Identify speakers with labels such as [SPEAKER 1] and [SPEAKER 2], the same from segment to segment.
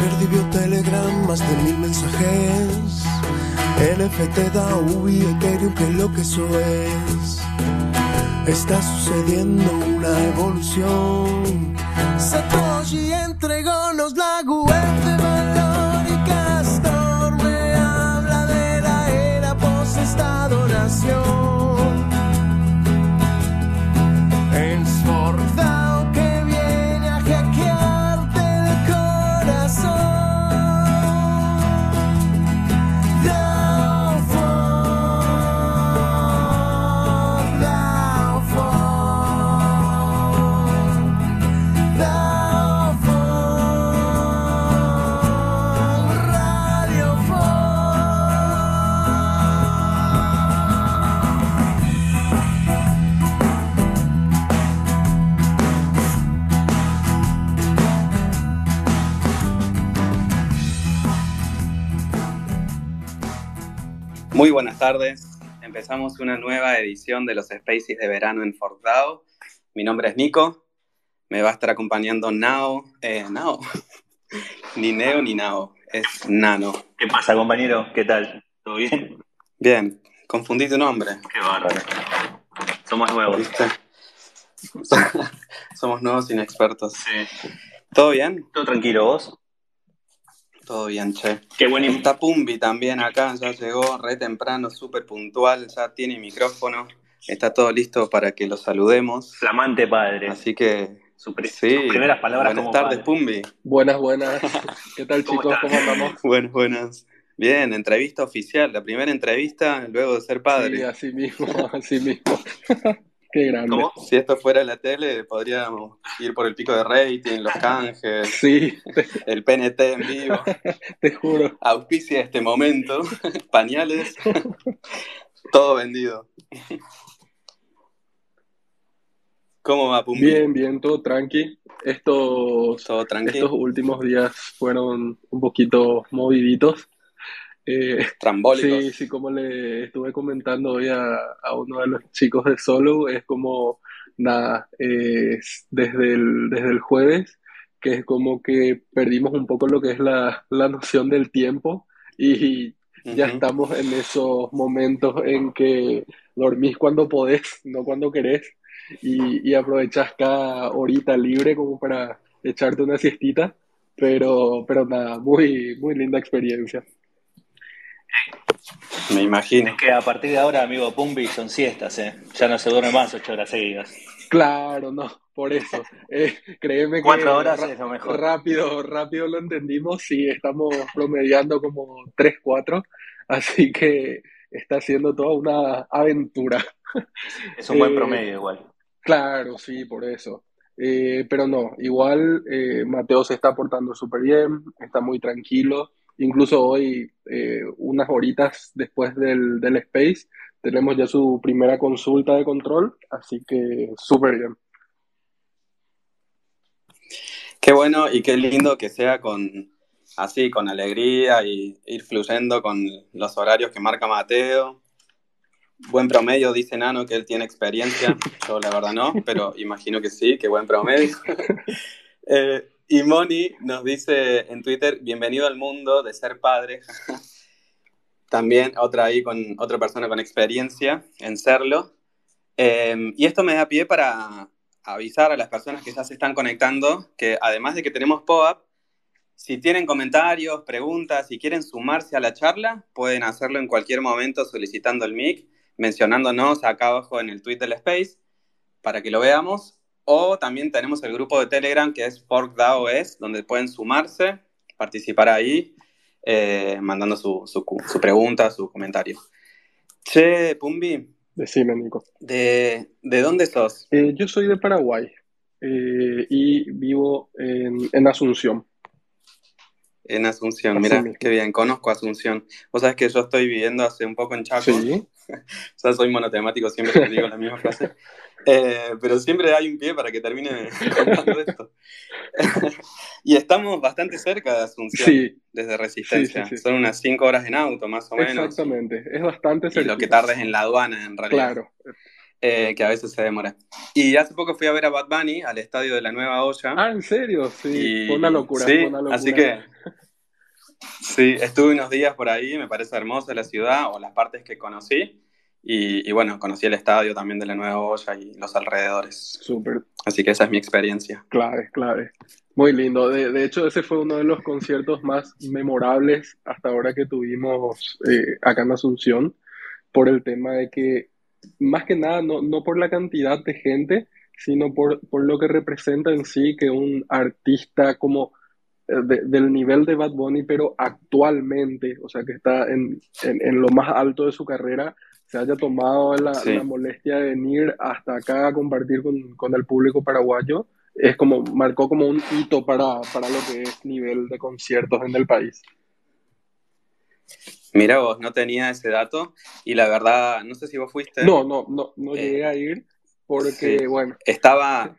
[SPEAKER 1] Verdi vio Telegram, más de mil mensajes. NFT, DAO y Ethereum, que lo que eso es. Está sucediendo una evolución. Satoshi entregónos la
[SPEAKER 2] Muy buenas tardes. Empezamos una nueva edición de los Spaces de verano en Fort Dao. Mi nombre es Nico. Me va a estar acompañando Nao. Eh, Nao. ni Neo ni Nao. Es Nano.
[SPEAKER 3] ¿Qué pasa, compañero? ¿Qué tal? ¿Todo bien?
[SPEAKER 2] Bien. Confundí tu nombre.
[SPEAKER 3] Qué bárbaro. Somos nuevos.
[SPEAKER 2] ¿Viste? Somos nuevos inexpertos.
[SPEAKER 3] Sí.
[SPEAKER 2] ¿Todo bien?
[SPEAKER 3] ¿Todo tranquilo vos?
[SPEAKER 2] Todo bien, che.
[SPEAKER 3] Qué buen
[SPEAKER 2] Está Pumbi también acá, ya llegó re temprano, súper puntual, ya tiene micrófono, está todo listo para que lo saludemos.
[SPEAKER 3] flamante padre.
[SPEAKER 2] Así que,
[SPEAKER 3] Su
[SPEAKER 2] sí,
[SPEAKER 3] sus primeras palabras
[SPEAKER 2] buenas
[SPEAKER 3] como
[SPEAKER 2] tardes,
[SPEAKER 3] padre.
[SPEAKER 2] Pumbi.
[SPEAKER 4] Buenas, buenas. ¿Qué tal,
[SPEAKER 3] ¿Cómo
[SPEAKER 4] chicos?
[SPEAKER 3] están?
[SPEAKER 4] ¿Cómo andamos?
[SPEAKER 2] Buenas, buenas. Bien, entrevista oficial, la primera entrevista luego de ser
[SPEAKER 4] Sí,
[SPEAKER 2] padre.
[SPEAKER 4] así mismo, así mismo. Qué grande.
[SPEAKER 3] ¿Cómo?
[SPEAKER 2] Si esto fuera la tele, podríamos ir por el pico de rating, los canjes,
[SPEAKER 4] Sí,
[SPEAKER 2] el PNT en vivo.
[SPEAKER 4] te juro.
[SPEAKER 2] Auspicia este momento, pañales, todo vendido. ¿Cómo va, Pumbi?
[SPEAKER 4] Bien, bien, todo tranqui. Estos,
[SPEAKER 2] Todo tranquilo.
[SPEAKER 4] estos últimos días fueron un poquito moviditos. Eh,
[SPEAKER 2] Trambólicos.
[SPEAKER 4] sí, sí, como le estuve comentando hoy a, a uno de los chicos de Solo, es como, nada, es desde el, desde el jueves, que es como que perdimos un poco lo que es la, la noción del tiempo y ya estamos en esos momentos en que dormís cuando podés, no cuando querés, y, y aprovechás cada horita libre como para echarte una siestita, pero, pero nada, muy, muy linda experiencia.
[SPEAKER 2] Me imagino.
[SPEAKER 3] Es que a partir de ahora, amigo Pumbi, son siestas, ¿eh? Ya no se duerme más ocho horas seguidas.
[SPEAKER 4] Claro, no, por eso. Eh, créeme que
[SPEAKER 3] Cuatro horas
[SPEAKER 4] ra-
[SPEAKER 3] es lo mejor.
[SPEAKER 4] rápido, rápido lo entendimos, sí, estamos promediando como 3, 4, así que está siendo toda una aventura.
[SPEAKER 3] Es un buen
[SPEAKER 4] Eh,
[SPEAKER 3] promedio igual.
[SPEAKER 4] Claro, sí, por eso. Eh, pero no, igual eh, Mateo se está portando súper bien, está muy tranquilo. Incluso hoy, eh, unas horitas después del, del Space, tenemos ya su primera consulta de control, así que súper bien.
[SPEAKER 2] Qué bueno y qué lindo que sea con así, con alegría y ir fluyendo con los horarios que marca Mateo. Buen promedio, dice Nano que él tiene experiencia. Yo la verdad no, pero imagino que sí, que buen promedio. Eh, y Moni nos dice en Twitter, bienvenido al mundo de ser padre. También otra ahí con otra persona con experiencia en serlo. Eh, y esto me da pie para avisar a las personas que ya se están conectando que además de que tenemos POAP, si tienen comentarios, preguntas, si quieren sumarse a la charla, pueden hacerlo en cualquier momento solicitando el mic, mencionándonos acá abajo en el tweet del Space para que lo veamos. O también tenemos el grupo de Telegram que es ForkDAOS, donde pueden sumarse, participar ahí, eh, mandando su, su, su pregunta, su comentario. Che, Pumbi,
[SPEAKER 4] Decime, Nico.
[SPEAKER 2] ¿de, de dónde sos?
[SPEAKER 4] Eh, yo soy de Paraguay eh, y vivo en, en Asunción.
[SPEAKER 2] En Asunción, mira, qué bien, conozco Asunción. Vos sabés que yo estoy viviendo hace un poco en Chaco,
[SPEAKER 4] Sí,
[SPEAKER 2] ya soy monotemático, siempre te digo la misma frase, Eh, pero siempre hay un pie para que termine contando esto. y estamos bastante cerca de Asunción,
[SPEAKER 4] sí,
[SPEAKER 2] desde Resistencia,
[SPEAKER 4] Sí, sí,
[SPEAKER 2] son unas cinco horas en auto, más o menos,
[SPEAKER 4] exactamente. Es bastante
[SPEAKER 2] y lo que tardes en la aduana, en realidad.
[SPEAKER 4] Claro.
[SPEAKER 2] eh, que a veces se demora. Y hace poco fui a ver a Bad Bunny al estadio de la Nueva Olla.
[SPEAKER 4] Ah, ¿en serio? Sí, fue una locura.
[SPEAKER 2] Sí,
[SPEAKER 4] una locura.
[SPEAKER 2] así que sí, estuve unos días por ahí, me parece hermosa la ciudad o las partes que conocí. Y, y, bueno, conocí el estadio también de la Nueva Olla y los alrededores.
[SPEAKER 4] Súper.
[SPEAKER 2] Así que esa es mi experiencia.
[SPEAKER 4] Clave, clave. Muy lindo. De, de, hecho, ese fue uno de los conciertos más memorables hasta ahora que tuvimos eh, acá en Asunción, por el tema de que, más que nada, no, no por la cantidad de gente, sino por, por, lo que representa en sí que un artista como de, del nivel de Bad Bunny, pero actualmente, o sea, que está en, en, en lo más alto de su carrera, se haya tomado la, sí. la, molestia de venir hasta acá a compartir con, con, el público paraguayo, es como, marcó como un hito para, para lo que es nivel de conciertos en el país.
[SPEAKER 2] Mira vos, no tenía ese dato y la verdad, no sé si vos fuiste.
[SPEAKER 4] No, no, no, no eh, llegué a ir porque, sí. bueno.
[SPEAKER 2] Estaba,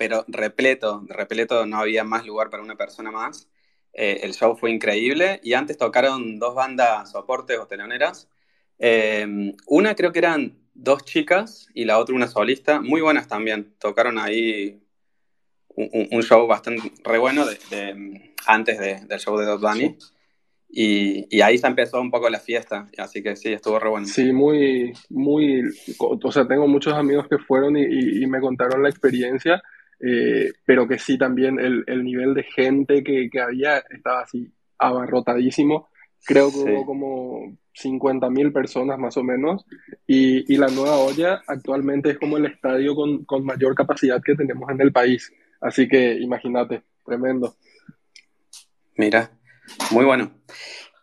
[SPEAKER 2] pero repleto, repleto, no había más lugar para una persona más. Eh, el show fue increíble y antes tocaron dos bandas soportes o teloneras eh, una creo que eran dos chicas y la otra una solista, muy buenas también. Tocaron ahí un, un show bastante re bueno de, de, antes de, del show de Dot Bunny. Sí. Y, y, ahí se empezó un poco la fiesta, así que sí, estuvo re bueno.
[SPEAKER 4] Sí, muy, muy, o sea, tengo muchos amigos que fueron y, y, y me contaron la experiencia, eh, pero que sí también el, el nivel de gente que, que, había estaba así abarrotadísimo. Creo que sí. hubo como 50 mil personas más o menos. Y, y, la Nueva Olla actualmente es como el estadio con, con, mayor capacidad que tenemos en el país. Así que imagínate, tremendo.
[SPEAKER 2] Mira, muy bueno.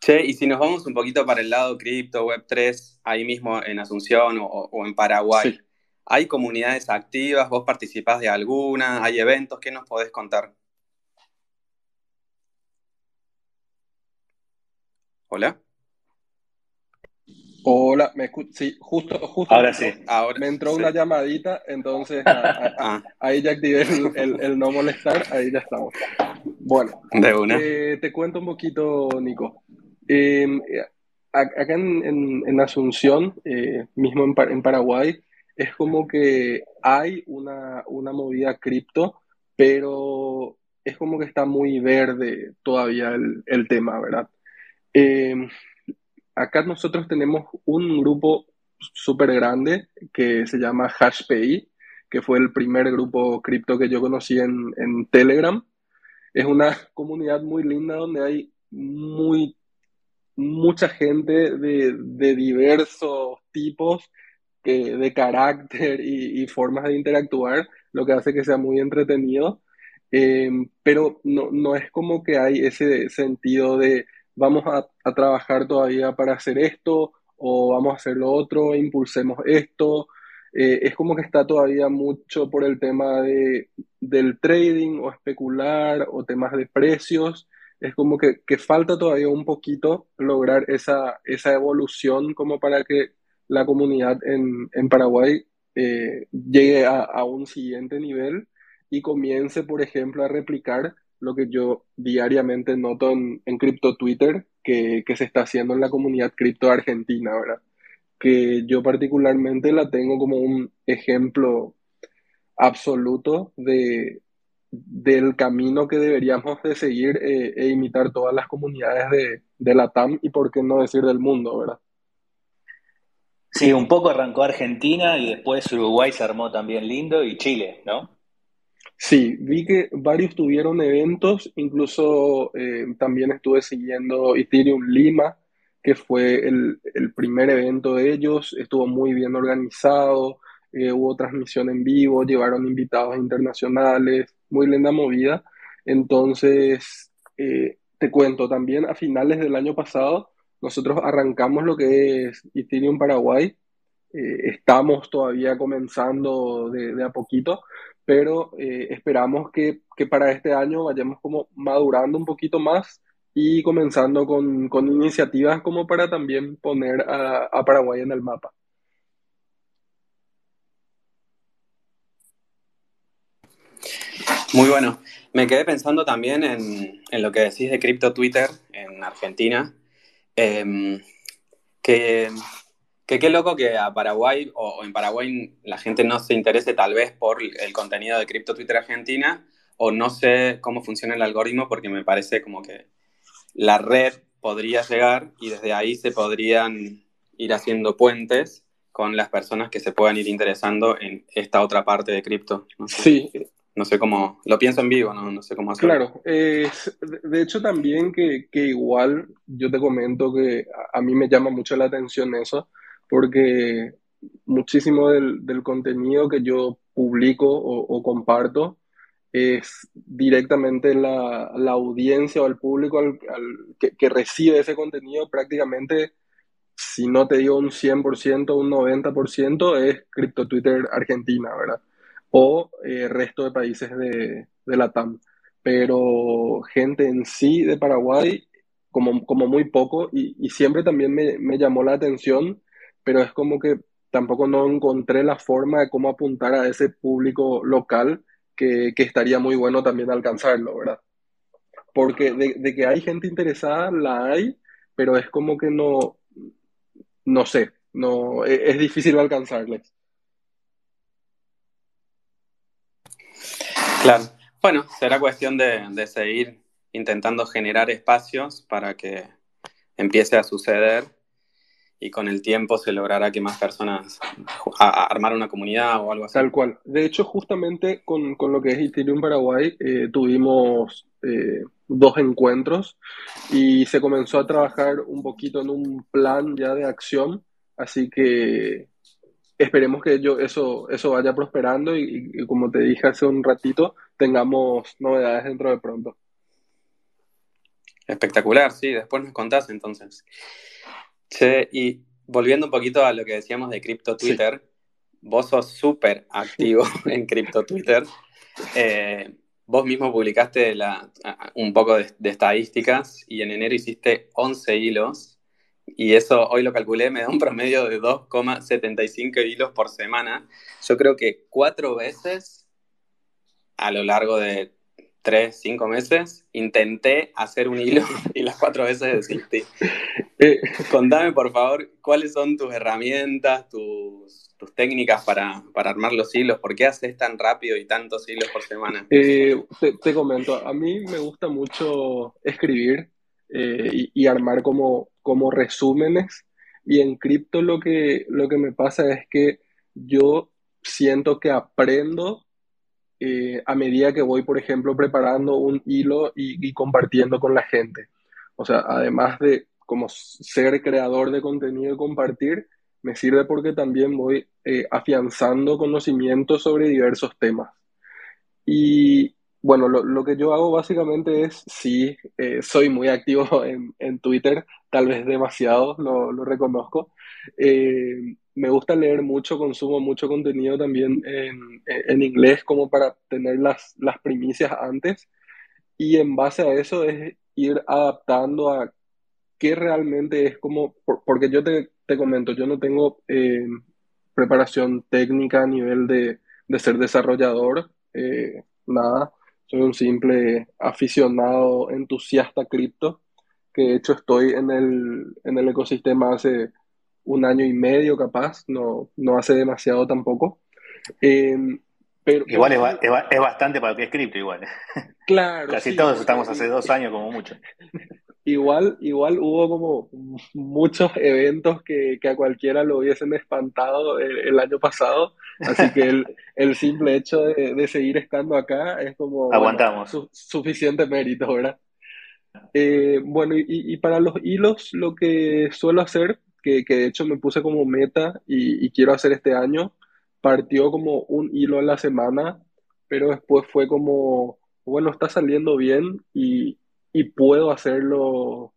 [SPEAKER 2] Che, y si nos vamos un poquito para el lado cripto, Web3, ahí mismo en Asunción o, o en Paraguay, sí. ¿Hay comunidades activas? ¿Vos participás de alguna? ¿Hay eventos? ¿Qué nos podés contar? ¿Hola?
[SPEAKER 4] Hola, me escucho. Sí, justo, justo.
[SPEAKER 3] Ahora sí.
[SPEAKER 4] Ahora, me entró sí. una llamadita, entonces a, a, ah. ahí ya activé el, el, el, no molestar, ahí ya estamos. Bueno,
[SPEAKER 2] de una.
[SPEAKER 4] Eh, te cuento un poquito, Nico. Eh, acá en, en, en Asunción, eh, mismo en, en, Paraguay, es como que hay una, una movida cripto, pero es como que está muy verde todavía el, el tema, ¿verdad? Eh, acá nosotros tenemos un grupo súper grande que se llama HashPay, que fue el primer grupo cripto que yo conocí en, en, Telegram. Es una comunidad muy linda donde hay muy, mucha gente de, de diversos tipos, de carácter y, formas de interactuar, lo que hace que sea muy entretenido. Eh, pero no, no es como que hay ese sentido de vamos a, a, trabajar todavía para hacer esto o vamos a hacer lo otro, impulsemos esto. Eh, es como que está todavía mucho por el tema de, del trading o especular o temas de precios. Es como que, que falta todavía un poquito lograr esa, esa evolución como para que la comunidad en, en Paraguay eh, llegue a, a un siguiente nivel y comience, por ejemplo, a replicar lo que yo diariamente noto en, en cripto Twitter que, que, se está haciendo en la comunidad cripto argentina, ¿verdad? Que yo particularmente la tengo como un ejemplo absoluto de, del camino que deberíamos de seguir eh, e imitar todas las comunidades de, de la TAM y por qué no decir del mundo, ¿verdad?
[SPEAKER 3] Sí, un poco arrancó Argentina y después Uruguay se armó también lindo y Chile, ¿no?
[SPEAKER 4] Sí, vi que varios tuvieron eventos, incluso eh, también estuve siguiendo Ethereum Lima, que fue el, el, primer evento de ellos, estuvo muy bien organizado, eh, hubo transmisión en vivo, llevaron invitados internacionales, muy linda movida. Entonces, eh, te cuento, también a finales del año pasado, nosotros arrancamos lo que es Ethereum Paraguay, eh, estamos todavía comenzando de, a poquito, pero eh, esperamos que, que, para este año vayamos como madurando un poquito más y comenzando con, con iniciativas como para también poner a, a, Paraguay en el mapa.
[SPEAKER 2] Muy bueno. Me quedé pensando también en, en lo que decís de cripto Twitter en Argentina, eh, que Que qué loco que a Paraguay o, en Paraguay la gente no se interese tal vez por el contenido de Crypto Twitter Argentina o no sé cómo funciona el algoritmo porque me parece como que la red podría llegar y desde ahí se podrían ir haciendo puentes con las personas que se puedan ir interesando en esta otra parte de cripto.
[SPEAKER 4] sí.
[SPEAKER 2] No sé cómo, lo pienso en vivo, no, no sé cómo hacerlo.
[SPEAKER 4] Claro, de hecho también que, que, igual yo te comento que a, mí me llama mucho la atención eso, porque muchísimo del, del contenido que yo publico o, comparto es directamente la, la, audiencia o el público al, que, que, recibe ese contenido prácticamente, si no te digo un 100%, un 90%, es Crypto Twitter Argentina, ¿verdad? O eh, resto de países de, de la TAM. Pero gente en sí de Paraguay, como, como muy poco, y, y siempre también me, me llamó la atención pero es como que tampoco no encontré la forma de cómo apuntar a ese público local que, estaría muy bueno también alcanzarlo, ¿verdad? Porque de, que hay gente interesada, la hay, pero es como que no, no sé, no, e, es, difícil alcanzarles.
[SPEAKER 2] Claro. Bueno, será cuestión de, de seguir intentando generar espacios para que empiece a suceder y con el tiempo se logrará que más personas a, armar una comunidad o algo así.
[SPEAKER 4] Tal cual. De hecho, justamente con, con lo que es Ethereum Paraguay, eh, tuvimos eh, dos encuentros y se comenzó a trabajar un poquito en un plan ya de acción, así que esperemos que yo, eso, eso vaya prosperando y, y como te dije hace un ratito, tengamos novedades dentro de pronto.
[SPEAKER 2] Espectacular, sí, después nos contás entonces. Che, y volviendo un poquito a lo que decíamos de Crypto Twitter, vos sos súper activo en Crypto Twitter. Eh, vos mismo publicaste la, un poco de, estadísticas y en enero hiciste 11 hilos y eso hoy lo calculé, me da un promedio de 2,75 hilos por semana. Yo creo que cuatro veces a lo largo de tres, cinco meses, intenté hacer un hilo y las cuatro veces desistí. Eh, contame, por favor, cuáles son tus herramientas, tus, técnicas para, armar los hilos. ¿Por qué haces tan rápido y tantos hilos por semana?
[SPEAKER 4] Eh, te, comento, a mí me gusta mucho escribir eh, y, armar como, como resúmenes. Y en cripto lo que, lo que me pasa es que yo siento que aprendo eh, a medida que voy, por ejemplo, preparando un hilo y, compartiendo con la gente. O sea, además de como ser creador de contenido y compartir, me sirve porque también voy eh, afianzando conocimientos sobre diversos temas. Y bueno, lo, que yo hago básicamente es, sí, eh, soy muy activo en, Twitter, tal vez demasiado, lo, reconozco. Eh, me gusta leer mucho, consumo mucho contenido también en, inglés como para tener las, las primicias antes. Y en base a eso es ir adaptando a qué realmente es como, porque yo te, comento, yo no tengo eh, preparación técnica a nivel de, ser desarrollador, eh, nada, soy un simple aficionado, entusiasta cripto, que de hecho estoy en el, en el ecosistema hace un año y medio capaz, no, no hace demasiado tampoco. Em, pero,
[SPEAKER 3] igual es, bastante para lo que es cripto, igual.
[SPEAKER 4] Claro.
[SPEAKER 3] Casi todos estamos hace dos años como mucho.
[SPEAKER 4] Igual, igual hubo como muchos eventos que, a cualquiera lo hubiesen espantado el, año pasado, así que el, el simple hecho de, seguir estando acá es como
[SPEAKER 3] Aguantamos.
[SPEAKER 4] suficiente mérito, ¿verdad? Eh, bueno, y, y, para los hilos lo que suelo hacer que, de hecho me puse como meta y, quiero hacer este año, partió como un hilo a la semana, pero después fue como, bueno, está saliendo bien y, puedo hacerlo,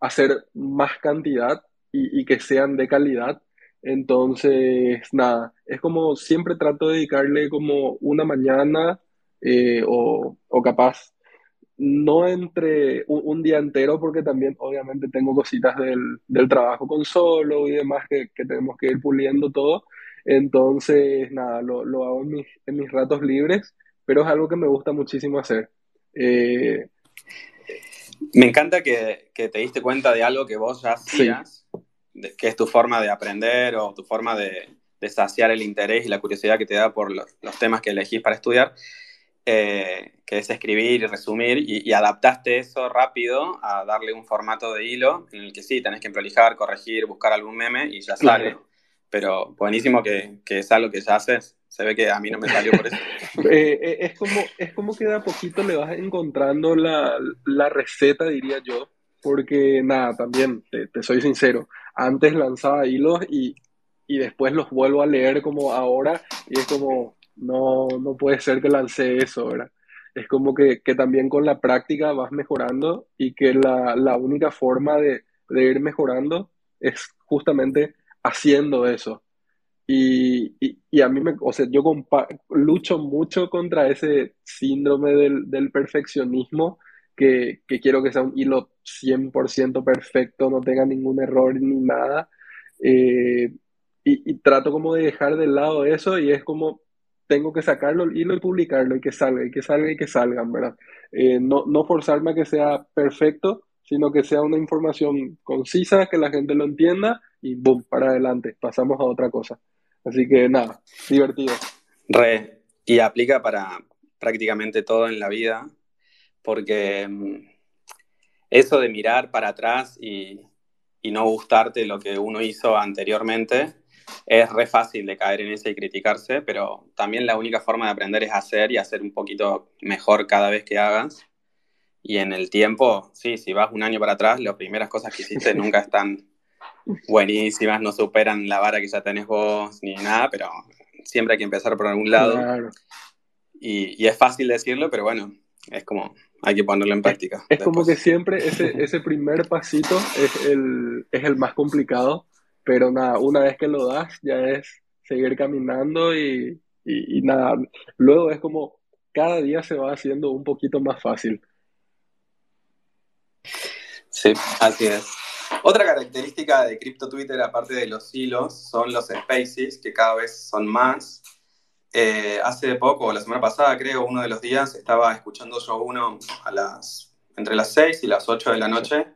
[SPEAKER 4] hacer más cantidad y, que sean de calidad. Entonces, nada, es como siempre trato de dedicarle como una mañana eh, o, o capaz no entre un, día entero, porque también obviamente tengo cositas del, trabajo con solo y demás que, tenemos que ir puliendo todo. Entonces, nada, lo, hago en mis, en mis, ratos libres, pero es algo que me gusta muchísimo hacer.
[SPEAKER 2] me encanta que, te diste cuenta de algo que vos ya hacías, que es tu forma de aprender o tu forma de, saciar el interés y la curiosidad que te da por los, temas que elegís para estudiar, eh, que es escribir y resumir, y, adaptaste eso rápido a darle un formato de hilo en el que sí, tenés que prolijar, corregir, buscar algún meme y ya sale. Pero buenísimo que, que es algo que ya haces. Se ve que a mí no me salió por eso.
[SPEAKER 4] Eh, eh, es, como, es como que de a poquito le vas encontrando la, la receta, diría yo, porque nada, también, te, soy sincero, antes lanzaba hilos y, y, después los vuelvo a leer como ahora y es como, no, no puede ser que lancé eso, ¿verdad? Es como que, que también con la práctica vas mejorando y que la, la única forma de, de ir mejorando es justamente haciendo eso. Y, y, a mí, me, o sea, yo lucho mucho contra ese síndrome del, del perfeccionismo, que, que, quiero que sea un hilo 100% perfecto, no tenga ningún error ni nada. Eh, y, y, trato como de dejar de lado eso y es como, tengo que sacarlo y publicarlo y que salga, y que salga y que salgan, ¿verdad? Eh, no, forzarme a que sea perfecto, sino que sea una información concisa, que la gente lo entienda y boom, para adelante, pasamos a otra cosa. Así que nada, divertido.
[SPEAKER 2] Re, y aplica para prácticamente todo en la vida, porque mm, eso de mirar para atrás y, no gustarte lo que uno hizo anteriormente, es re fácil de caer en eso y criticarse, pero también la única forma de aprender es hacer y hacer un poquito mejor cada vez que hagas. Y en el tiempo, sí, si vas un año para atrás, las primeras cosas que hiciste nunca están buenísimas, no superan la vara que ya tenés vos ni nada, pero siempre hay que empezar por algún lado. Y, es fácil decirlo, pero bueno, es como hay que ponerlo en práctica.
[SPEAKER 4] Es, como que siempre ese, ese primer pasito es el, es el más complicado, pero nada, una vez que lo das ya es seguir caminando y, y, nada, luego es como cada día se va haciendo un poquito más fácil.
[SPEAKER 2] Sí, así es. Otra característica de Crypto Twitter, aparte de los hilos, son los spaces, que cada vez son más. Eh, hace poco, la semana pasada, creo, uno de los días, estaba escuchando yo uno a las, entre las 6 y las 8 de la noche,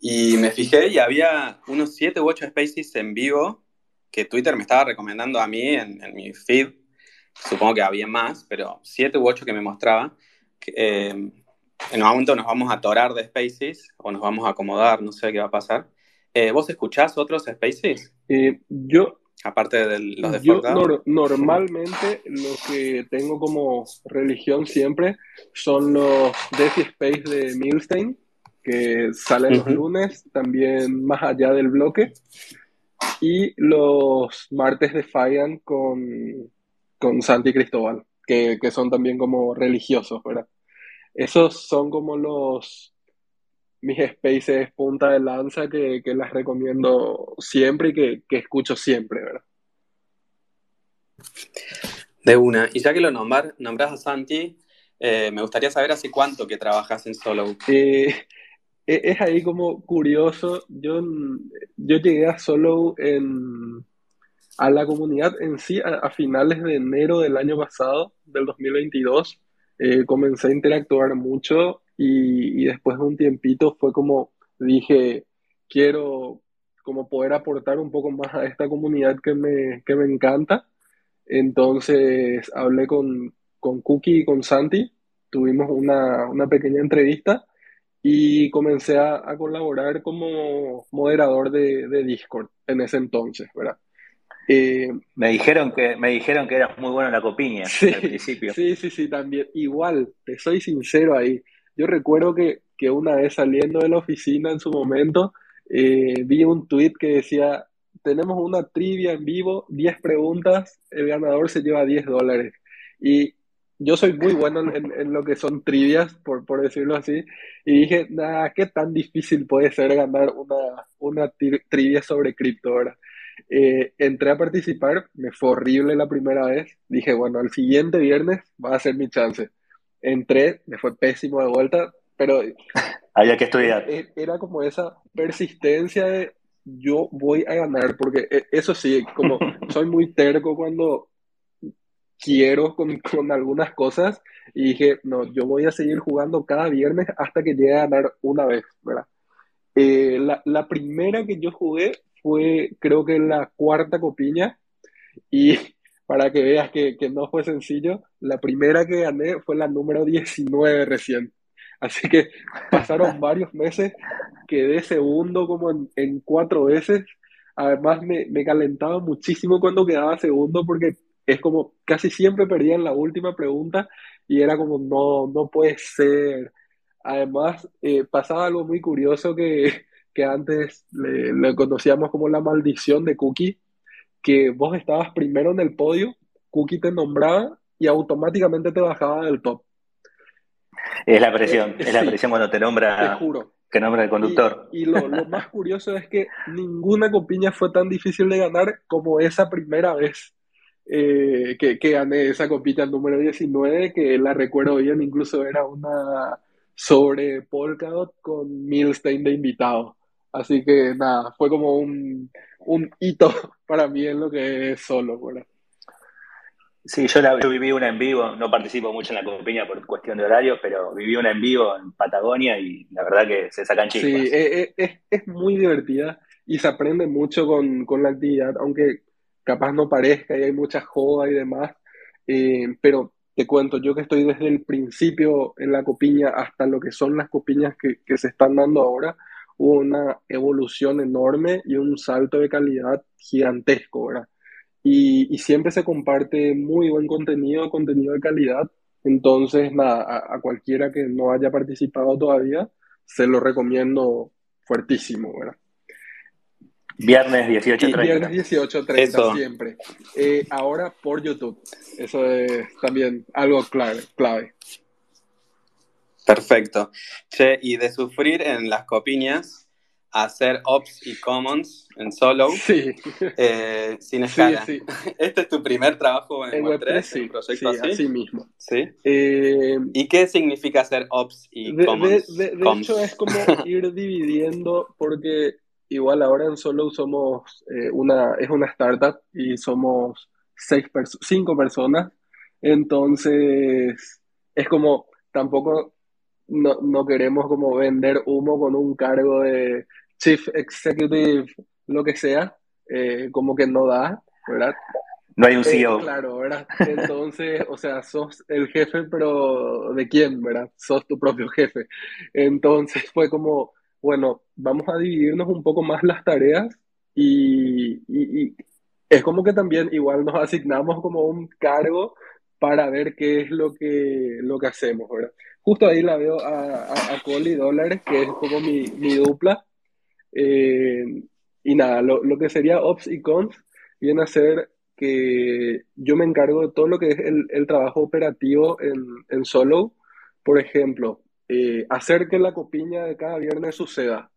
[SPEAKER 2] y me fijé y había unos 7 u 8 spaces en vivo que Twitter me estaba recomendando a mí en, mi feed. Supongo que había más, pero 7 u 8 que me mostraba. Eh, en un momento nos vamos a atorar de Spaces o nos vamos a acomodar, no sé qué va a pasar. Eh, ¿Vos escuchás otros Spaces?
[SPEAKER 4] Eh, yo.
[SPEAKER 2] Aparte de los de
[SPEAKER 4] Yo normalmente lo que tengo como religión siempre son los Death Space de Milstein, que salen los lunes, también más allá del bloque. Y los martes de Fayan con, con Santi Cristóbal, que, que son también como religiosos, ¿verdad? Esos son como los mis spaces punta de lanza que, que las recomiendo siempre y que, que, escucho siempre, ¿verdad?
[SPEAKER 2] De una. Y ya que lo nombrar, nombras a Santi, eh, me gustaría saber hace cuánto que trabajas en Solo.
[SPEAKER 4] Eh, es ahí como curioso. Yo, yo llegué a Solo en, a la comunidad en sí a, finales de enero del año pasado, del 2022. Eh, comencé a interactuar mucho y, después de un tiempito fue como dije, quiero como poder aportar un poco más a esta comunidad que me, que me encanta. Entonces hablé con, con Cookie y con Santi, tuvimos una, una pequeña entrevista y comencé a, a colaborar como moderador de, de, Discord en ese entonces, ¿verdad?
[SPEAKER 3] Eh, me dijeron que me dijeron que eras muy bueno en la copiña
[SPEAKER 4] sí,
[SPEAKER 3] al principio.
[SPEAKER 4] Sí, sí, sí, también. Igual, te soy sincero ahí. Yo recuerdo que, que una vez saliendo de la oficina en su momento, eh, vi un tweet que decía, tenemos una trivia en vivo, 10 preguntas, el ganador se lleva 10 dólares. Y yo soy muy bueno en, en, lo que son trivias, por, por decirlo así, y dije, nada, ¿qué tan difícil puede ser ganar una, una trivia sobre cripto? Eh, entré a participar, me fue horrible la primera vez. Dije, bueno, el siguiente viernes va a ser mi chance. Entré, me fue pésimo de vuelta, pero...
[SPEAKER 3] Había que estudiar.
[SPEAKER 4] E-, era como esa persistencia de yo voy a ganar, porque e-, eso sí, como soy muy terco cuando quiero con, con, algunas cosas y dije, no, yo voy a seguir jugando cada viernes hasta que llegue a ganar una vez, ¿verdad? Eh, la, la, primera que yo jugué fue creo que la cuarta copiña y para que veas que, que no fue sencillo, la primera que gané fue la número 19 recién. Así que pasaron varios meses, quedé segundo como en, cuatro veces. Además me, me, calentaba muchísimo cuando quedaba segundo porque es como casi siempre perdía en la última pregunta y era como no, no puede ser. Además eh, pasaba algo muy curioso que, que antes le, conocíamos como la maldición de Cookie, que vos estabas primero en el podio, Cookie te nombraba y automáticamente te bajaba del top.
[SPEAKER 3] Es la presión, es la presión cuando te nombra,
[SPEAKER 4] te juro.
[SPEAKER 3] que nombra el conductor.
[SPEAKER 4] Y, lo, más curioso es que ninguna copiña fue tan difícil de ganar como esa primera vez eh, que, que, gané esa copita número 19, que la recuerdo bien, incluso era una sobre Polkadot con Milstein de invitado. Así que nada, fue como un, un hito para mí en lo que es solo, ¿verdad?
[SPEAKER 3] Sí, yo, la, viví una en vivo, no participo mucho en la compañía por cuestión de horario, pero viví una en vivo en Patagonia y la verdad que se sacan chispas.
[SPEAKER 4] Sí, eh, eh, es, muy divertida y se aprende mucho con, la actividad, aunque capaz no parezca y hay mucha joda y demás, eh, pero te cuento, yo que estoy desde el principio en la copiña hasta lo que son las copiñas que, que se están dando ahora, hubo una evolución enorme y un salto de calidad gigantesco, ¿verdad? y, siempre se comparte muy buen contenido, contenido de calidad. Entonces, nada, a, cualquiera que no haya participado todavía, se lo recomiendo fuertísimo, ¿verdad?
[SPEAKER 3] Viernes 18.30.
[SPEAKER 4] Viernes 18.30 siempre. Eh, ahora por YouTube. Eso es también algo clave. clave.
[SPEAKER 2] Perfecto. Che, y de sufrir en las copiñas, hacer ops y commons en solo eh, sin escala. Este es tu primer trabajo en, Web3,
[SPEAKER 4] un proyecto así. mismo.
[SPEAKER 2] ¿Sí? Eh, ¿Y qué significa hacer ops y commons?
[SPEAKER 4] De, hecho, es como ir dividiendo, porque igual ahora en solo somos eh, una, es una startup y somos seis cinco personas. Entonces, es como tampoco no, no queremos como vender humo con un cargo de chief executive, lo que sea, eh, como que no da, ¿verdad?
[SPEAKER 3] No hay un CEO.
[SPEAKER 4] Eh, claro, ¿verdad? Entonces, o sea, sos el jefe, pero ¿de quién, verdad? Sos tu propio jefe. Entonces fue como, bueno, vamos a dividirnos un poco más las tareas y, y es como que también igual nos asignamos como un cargo para ver qué es lo que, lo que hacemos, ¿verdad? Justo ahí la veo a, a, a Dólares, que es como mi, mi dupla. Eh, y nada, lo, lo, que sería Ops y Cons viene a ser que yo me encargo de todo lo que es el, el trabajo operativo en, en, Solo. Por ejemplo, eh, hacer que la copiña de cada viernes suceda.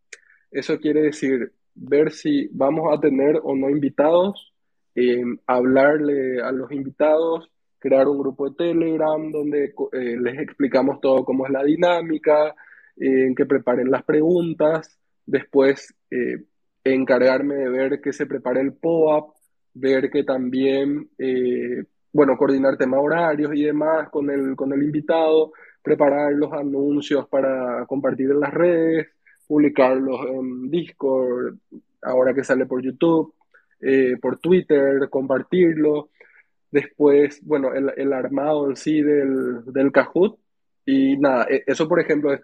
[SPEAKER 4] Eso quiere decir ver si vamos a tener o no invitados, eh, hablarle a los invitados, crear un grupo de Telegram donde eh, les explicamos todo cómo es la dinámica, eh, en que preparen las preguntas, después eh, encargarme de ver que se prepare el POAP, ver que también, bueno, coordinar temas horarios y demás con el, con el invitado, preparar los anuncios para compartir en las redes, publicarlos en Discord, ahora que sale por YouTube, por Twitter, compartirlo Después, bueno, el, el armado en sí del, del Kahoot. Y nada, e, eso por ejemplo es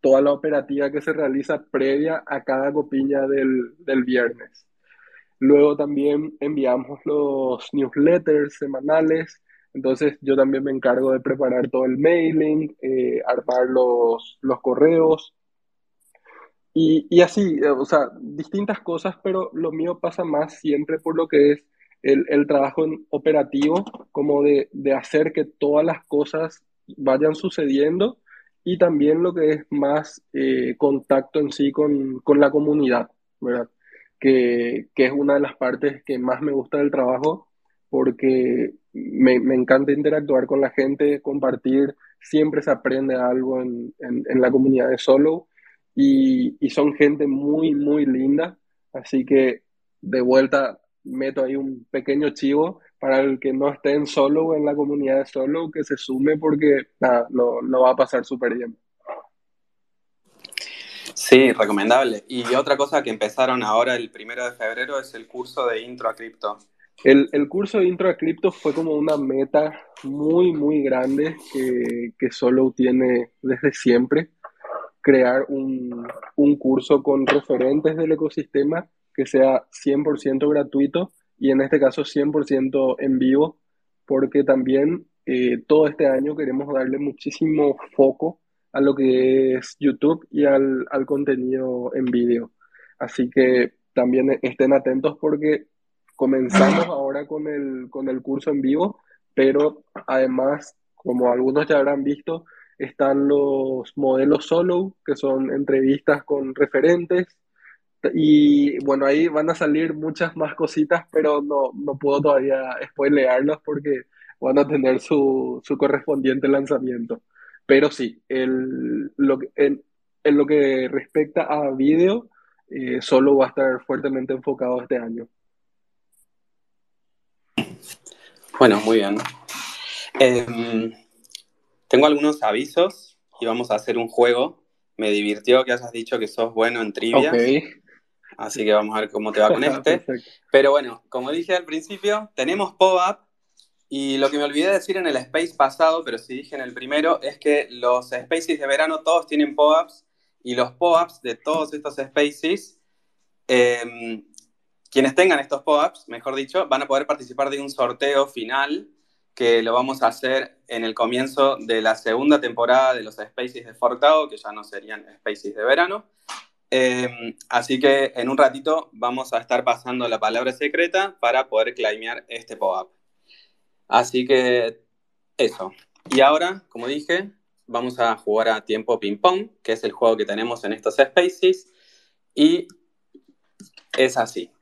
[SPEAKER 4] toda la operativa que se realiza previa a cada copiña del, del viernes. Luego también enviamos los newsletters semanales. Entonces yo también me encargo de preparar todo el mailing, eh, armar los, los correos. Y, y así, eh, o sea, distintas cosas, pero lo mío pasa más siempre por lo que es el, trabajo operativo, como de, hacer que todas las cosas vayan sucediendo y también lo que es más eh, contacto en sí con, la comunidad, ¿verdad? Que, es una de las partes que más me gusta del trabajo porque me, encanta interactuar con la gente, compartir, siempre se aprende algo en, la comunidad de Solo y, son gente muy, muy linda, así que de vuelta meto ahí un pequeño chivo para el que no esté en solo en la comunidad de solo, que se sume porque nada, lo, va a pasar súper bien.
[SPEAKER 2] Sí, recomendable. Y otra cosa que empezaron ahora el primero de febrero es el curso de Intro a Cripto.
[SPEAKER 4] El, el curso de Intro a Cripto fue como una meta muy, muy grande que, que solo tiene desde siempre crear un, un curso con referentes del ecosistema que sea 100% gratuito y en este caso 100% en vivo, porque también eh, todo este año queremos darle muchísimo foco a lo que es YouTube y al, al contenido en vídeo. Así que también estén atentos porque comenzamos ahora con el, con el curso en vivo, pero además, como algunos ya habrán visto, están los modelos solo, que son entrevistas con referentes. Y bueno, ahí van a salir muchas más cositas, pero no, no puedo todavía spoilearlos porque van a tener su, su correspondiente lanzamiento. Pero sí, el, lo, en, en lo que respecta a vídeo, eh, solo va a estar fuertemente enfocado este año.
[SPEAKER 2] Bueno, muy bien. Eh, tengo algunos avisos y vamos a hacer un juego. Me divirtió que hayas dicho que sos bueno en trivia. Así que vamos a ver cómo te va con este.
[SPEAKER 4] Perfecto.
[SPEAKER 2] Pero bueno, como dije al principio, tenemos pop-up y lo que me olvidé decir en el space pasado, pero sí dije en el primero, es que los spaces de verano todos tienen pop-ups y los pop-ups de todos estos spaces, eh, quienes tengan estos pop-ups, mejor dicho, van a poder participar de un sorteo final que lo vamos a hacer en el comienzo de la segunda temporada de los spaces de Fortao, que ya no serían spaces de verano. Eh, así que en un ratito vamos a estar pasando la palabra secreta para poder claimear este pop-up. Así que eso. Y ahora, como dije, vamos a jugar a tiempo ping-pong, que es el juego que tenemos en estos spaces. Y es así.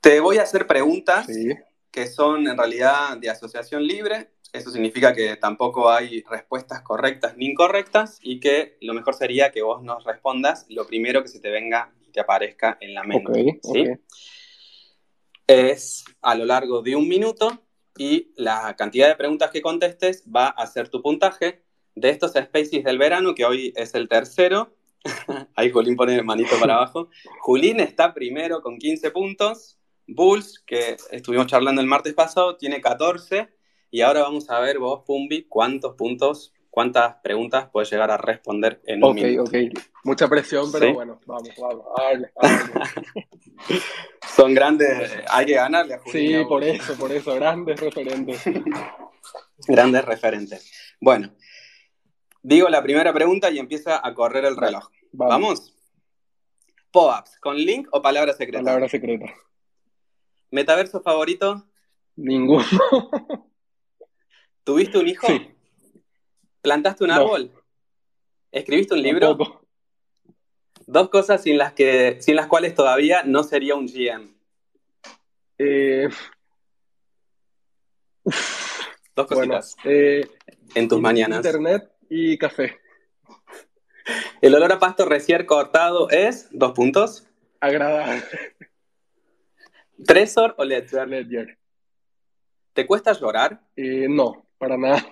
[SPEAKER 2] Te voy a hacer preguntas
[SPEAKER 4] Sí.
[SPEAKER 2] que son en realidad de asociación libre. Eso significa que tampoco hay respuestas correctas ni incorrectas y que lo mejor sería que vos nos respondas lo primero que se te venga y te aparezca en la mente. ¿sí? Es a lo largo de un minuto y la cantidad de preguntas que contestes va a ser tu puntaje de estos spaces del verano, que hoy es el tercero. Ahí Julín pone el manito para abajo. Julín está primero con 15 puntos. Bulls, que estuvimos charlando el martes pasado, tiene 14. Y ahora vamos a ver vos, Pumbi, cuántos puntos, cuántas preguntas puedes llegar a responder en un
[SPEAKER 4] Ok,
[SPEAKER 2] minuto.
[SPEAKER 4] ok. Mucha presión, pero
[SPEAKER 2] Sí.
[SPEAKER 4] bueno, vamos, vamos. darle.
[SPEAKER 2] Son grandes, hay que ganarle a Julín.
[SPEAKER 4] Sí,
[SPEAKER 2] a
[SPEAKER 4] por eso, por eso, grandes referentes.
[SPEAKER 2] Grandes referentes. Bueno, digo la primera pregunta y empieza a correr el reloj.
[SPEAKER 4] Vamos.
[SPEAKER 2] ¿Vamos? POAPs, ¿con link o palabra secreta?
[SPEAKER 4] Palabra secreta.
[SPEAKER 2] ¿Metaverso favorito?
[SPEAKER 4] Ninguno.
[SPEAKER 2] ¿Tuviste un hijo?
[SPEAKER 4] Sí.
[SPEAKER 2] ¿Plantaste un
[SPEAKER 4] No.
[SPEAKER 2] árbol? ¿Escribiste un libro?
[SPEAKER 4] Tampoco.
[SPEAKER 2] Dos cosas sin las, que, sin las cuales todavía no sería un GM.
[SPEAKER 4] Eh,
[SPEAKER 2] Dos
[SPEAKER 4] bueno,
[SPEAKER 2] cositas
[SPEAKER 4] eh,
[SPEAKER 2] en tus mañanas.
[SPEAKER 4] Internet y café.
[SPEAKER 2] El olor a pasto recién cortado es, dos puntos,
[SPEAKER 4] Agradable.
[SPEAKER 2] Tresor o Ledger.
[SPEAKER 4] Ledger.
[SPEAKER 2] ¿Te cuesta llorar?
[SPEAKER 4] Eh, no, para nada.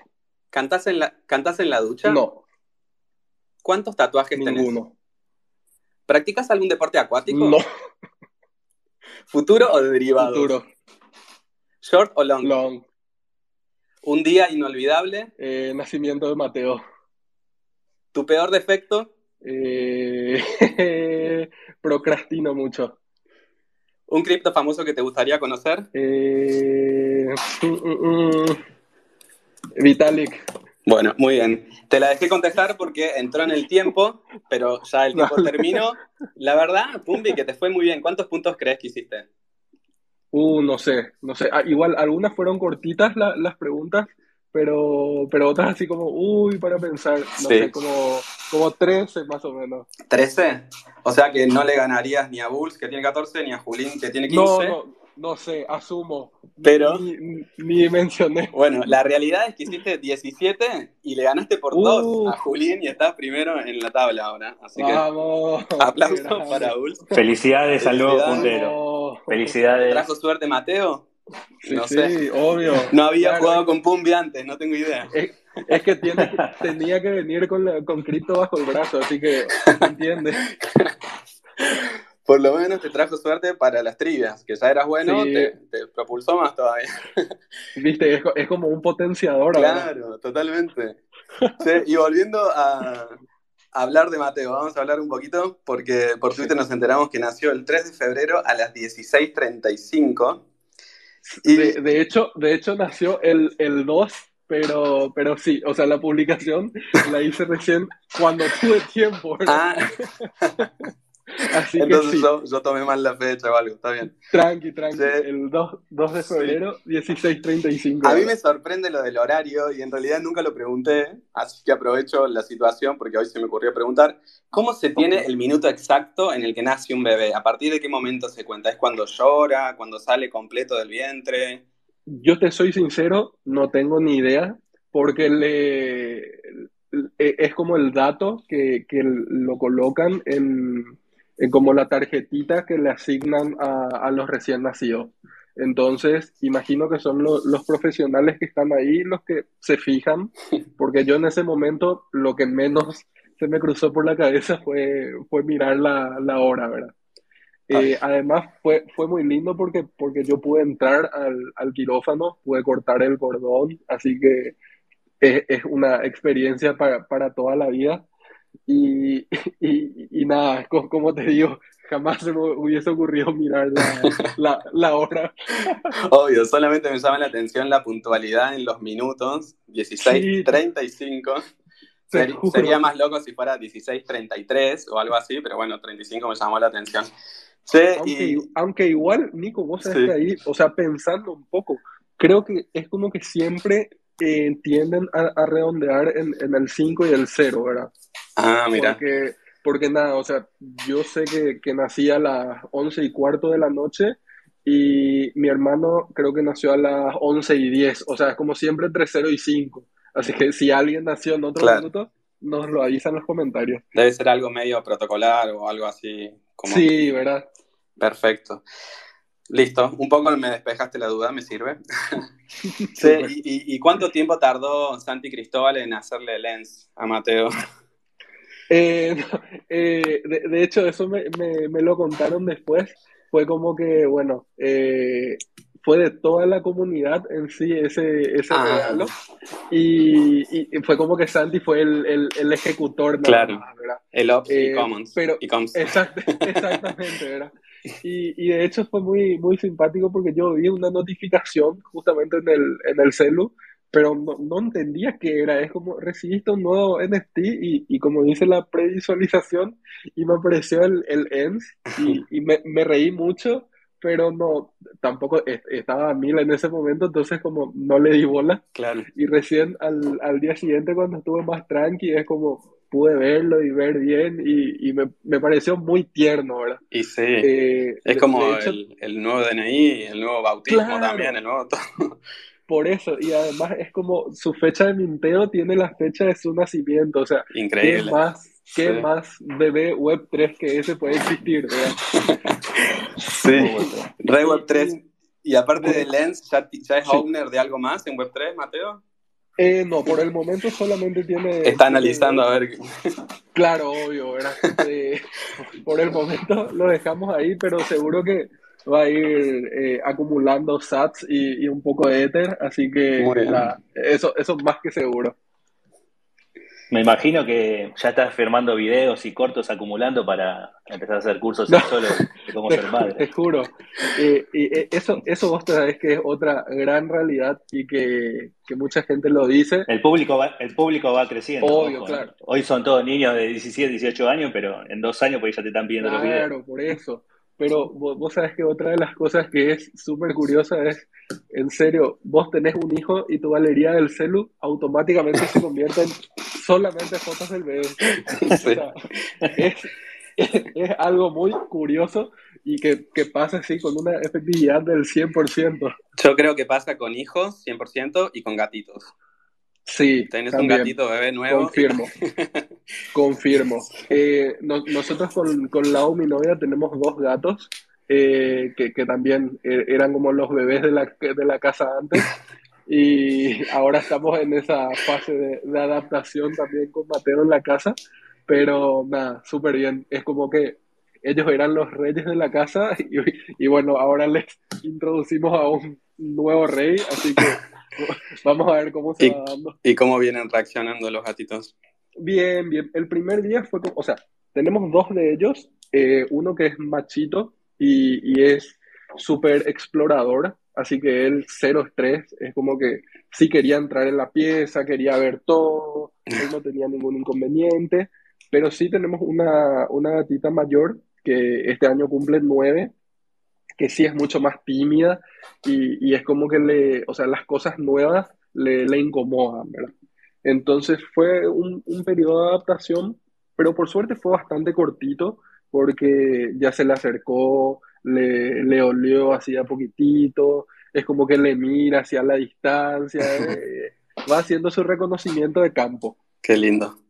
[SPEAKER 2] ¿Cantás en la, cantás en la ducha?
[SPEAKER 4] No,
[SPEAKER 2] ¿Cuántos tatuajes tenés?
[SPEAKER 4] ninguno.
[SPEAKER 2] ¿Practicas algún deporte acuático?
[SPEAKER 4] No,
[SPEAKER 2] ¿Futuro o derivado?
[SPEAKER 4] futuro.
[SPEAKER 2] ¿Short o long?
[SPEAKER 4] Long.
[SPEAKER 2] ¿Un día inolvidable?
[SPEAKER 4] Eh, nacimiento de Mateo.
[SPEAKER 2] ¿Tu peor defecto?
[SPEAKER 4] Eh, procrastino mucho.
[SPEAKER 2] ¿Un cripto famoso que te gustaría conocer?
[SPEAKER 4] Eh, mm, mm, mm. Vitalik.
[SPEAKER 2] Bueno, muy bien. Te la dejé contestar porque entró en el tiempo, pero ya el tiempo terminó. La verdad, Pumbi, que te fue muy bien. ¿Cuántos puntos crees que hiciste?
[SPEAKER 4] Uh, no sé, no sé. Ah, igual algunas fueron cortitas la- las preguntas, pero, pero otras así como, uy, para pensar, no
[SPEAKER 2] Sí.
[SPEAKER 4] sé, como, como 13 más o menos.
[SPEAKER 2] ¿13? O sea que no le ganarías ni a Bulls, que tiene 14, ni a Julín, que tiene 15.
[SPEAKER 4] No, no, no sé, asumo.
[SPEAKER 2] Pero-
[SPEAKER 4] Ni, ni mencioné.
[SPEAKER 2] Bueno, la realidad es que hiciste 17 y le ganaste por
[SPEAKER 4] Uh.
[SPEAKER 2] 2 a Julín y estás primero en la tabla ahora. Así que
[SPEAKER 4] Vamos.
[SPEAKER 2] aplausos para Bulls.
[SPEAKER 3] Felicidades al nuevo
[SPEAKER 2] Felicidades.
[SPEAKER 3] puntero. Felicidades.
[SPEAKER 2] ¿Trajo suerte Mateo? No
[SPEAKER 4] sí,
[SPEAKER 2] sé.
[SPEAKER 4] obvio.
[SPEAKER 2] No había
[SPEAKER 4] Claro.
[SPEAKER 2] jugado con Pumbi antes, no tengo idea.
[SPEAKER 4] Es, Es que tiene, tenía que venir con, la, con Cristo bajo el brazo, así que, ¿entiendes?
[SPEAKER 2] Por lo menos te trajo suerte para las trivias, que ya eras bueno, te, propulsó más todavía.
[SPEAKER 4] Viste, es, es como un potenciador.
[SPEAKER 2] Claro, totalmente. y volviendo a, hablar de Mateo, vamos a hablar un poquito, porque por Twitter nos enteramos que nació el 3 de febrero a las 16.35.
[SPEAKER 4] Y... De, hecho, de hecho, nació el, el 2 pero, pero sí, o sea, la publicación la hice recién cuando tuve tiempo. ¿verdad? Ah.
[SPEAKER 2] Así Entonces que sí. yo, yo, tomé mal la fecha o algo, está bien.
[SPEAKER 4] Tranqui, tranqui. El 2, 2 de febrero, sí. 16.35.
[SPEAKER 2] A mí me sorprende lo del horario y en realidad nunca lo pregunté, así que aprovecho la situación porque hoy se me ocurrió preguntar, ¿cómo se tiene el minuto exacto en el que nace un bebé? ¿A partir de qué momento se cuenta? ¿Es cuando llora, cuando sale completo del vientre?
[SPEAKER 4] Yo te soy sincero, no tengo ni idea, porque le, es como el dato que, que lo colocan en como la tarjetita que le asignan a, a los recién nacidos. Entonces, imagino que son los profesionales que están ahí los que se fijan, porque yo en ese momento lo que menos se me cruzó por la cabeza fue, fue mirar la, la hora, ¿verdad? Eh, además, fue, fue muy lindo porque, porque yo pude entrar al, al quirófano, pude cortar el cordón, así que es, es una experiencia para, para toda la vida. Y, y, nada, como, te digo, jamás se me hubiese ocurrido mirar la, la, hora.
[SPEAKER 2] Obvio, solamente me llama la atención la puntualidad en los minutos, 16.35. sería más loco si fuera 16.33 o algo así, pero bueno, 35 me llamó la atención.
[SPEAKER 4] Sí, aunque, aunque, igual, Nico, vos sabés que ahí, o sea, pensando un poco, creo que es como que siempre eh, tienden a, redondear en, en, el 5 y el 0, ¿verdad?
[SPEAKER 2] Ah, mira.
[SPEAKER 4] Porque, porque nada, o sea, yo sé que, que nací a las 11 y cuarto de la noche y mi hermano creo que nació a las 11 y 10, o sea, es como siempre entre 0 y 5. Así que si alguien nació en otro minuto, nos lo avisan en los comentarios.
[SPEAKER 2] Debe ser algo medio protocolar o algo así.
[SPEAKER 4] Como... Sí, ¿verdad?
[SPEAKER 2] Perfecto. Listo, un poco me despejaste la duda, me sirve. sí, y, cuánto tiempo tardó Santi Cristóbal en hacerle lens a Mateo?
[SPEAKER 4] Eh, eh, de, hecho, eso me, me, lo contaron después. Fue como que, bueno, eh, fue de toda la comunidad en sí ese, ese ah. regalo. Y, y, fue como que Santi fue el, el, el ejecutor.
[SPEAKER 2] Claro, el Ops y Commons.
[SPEAKER 4] Pero, exactamente, ¿verdad? Y, y, de hecho fue muy, muy simpático porque yo vi una notificación justamente en el, en el celu, pero no, no entendía qué era. Es como recibiste un nuevo NFT y, y como dice la previsualización y me apareció el, el ENS y, y me, me, reí mucho, pero no, tampoco estaba a mil en ese momento, entonces como no le di bola.
[SPEAKER 2] Claro.
[SPEAKER 4] Y recién al, al día siguiente cuando estuve más tranqui es como pude verlo y ver bien y, y me, me, pareció muy tierno, ¿verdad?
[SPEAKER 2] Y sí, eh, es como el, el, nuevo DNI, el nuevo bautismo también, el nuevo todo.
[SPEAKER 4] Por eso, y además es como su fecha de minteo tiene la fecha de su nacimiento, o sea,
[SPEAKER 2] Increíble.
[SPEAKER 4] ¿qué más, qué más bebé Web3 que ese puede existir? ¿verdad?
[SPEAKER 2] sí, Red Web3. Y aparte de Lens, ¿ya, ya es owner de algo más en Web3, Mateo?
[SPEAKER 4] Eh, no, por el momento solamente tiene...
[SPEAKER 2] Está analizando a ver...
[SPEAKER 4] Claro, obvio, ¿verdad? Eh, por el momento lo dejamos ahí, pero seguro que va a ir eh, acumulando sats y, y, un poco de Ether, así que la, eso, eso más que seguro.
[SPEAKER 3] Me imagino que ya estás firmando videos y cortos acumulando para empezar a hacer cursos solo de cómo ser madre.
[SPEAKER 4] Te juro. Eh, y eh, eso, eso vos sabés que es otra gran realidad y que, que, mucha gente lo dice.
[SPEAKER 3] El público va, el público va creciendo.
[SPEAKER 4] Obvio, claro.
[SPEAKER 3] Hoy son todos niños de 17, 18 años, pero en dos años pues ya te están pidiendo
[SPEAKER 4] claro,
[SPEAKER 3] los videos.
[SPEAKER 4] Claro, por eso. Pero vos, vos sabés que otra de las cosas que es súper curiosa es, en serio, vos tenés un hijo y tu galería del celu automáticamente se convierte en solamente fotos del bebé. Sí. O sea, es, es, es, algo muy curioso y que, que, pasa así con una efectividad del 100%.
[SPEAKER 2] Yo creo que pasa con hijos 100% y con gatitos.
[SPEAKER 4] Sí.
[SPEAKER 2] Tienes un gatito bebé nuevo.
[SPEAKER 4] Confirmo. Confirmo. Eh, no, nosotros con, con Lau, mi novia, tenemos dos gatos eh, que, que, también eran como los bebés de la, de la casa antes. y ahora estamos en esa fase de, de adaptación también con Mateo en la casa, pero nada, súper bien. Es como que ellos eran los reyes de la casa y, y, bueno, ahora les introducimos a un nuevo rey, así que vamos a ver cómo se
[SPEAKER 2] ¿Y,
[SPEAKER 4] va dando.
[SPEAKER 2] ¿Y cómo vienen reaccionando los gatitos?
[SPEAKER 4] Bien, bien. El primer día fue como, o sea, tenemos dos de ellos, eh, uno que es machito y, y es súper explorador, así que él cero estrés, es como que sí quería entrar en la pieza, quería ver todo, él no tenía ningún inconveniente, pero sí tenemos una, una gatita mayor que este año cumple nueve, que sí es mucho más tímida y, y es como que le, o sea, las cosas nuevas le, le incomodan, ¿verdad? Entonces fue un, un periodo de adaptación, pero por suerte fue bastante cortito porque ya se le acercó, le, le olió así a poquitito, es como que le mira hacia la distancia, eh, va haciendo su reconocimiento de campo.
[SPEAKER 2] Qué lindo.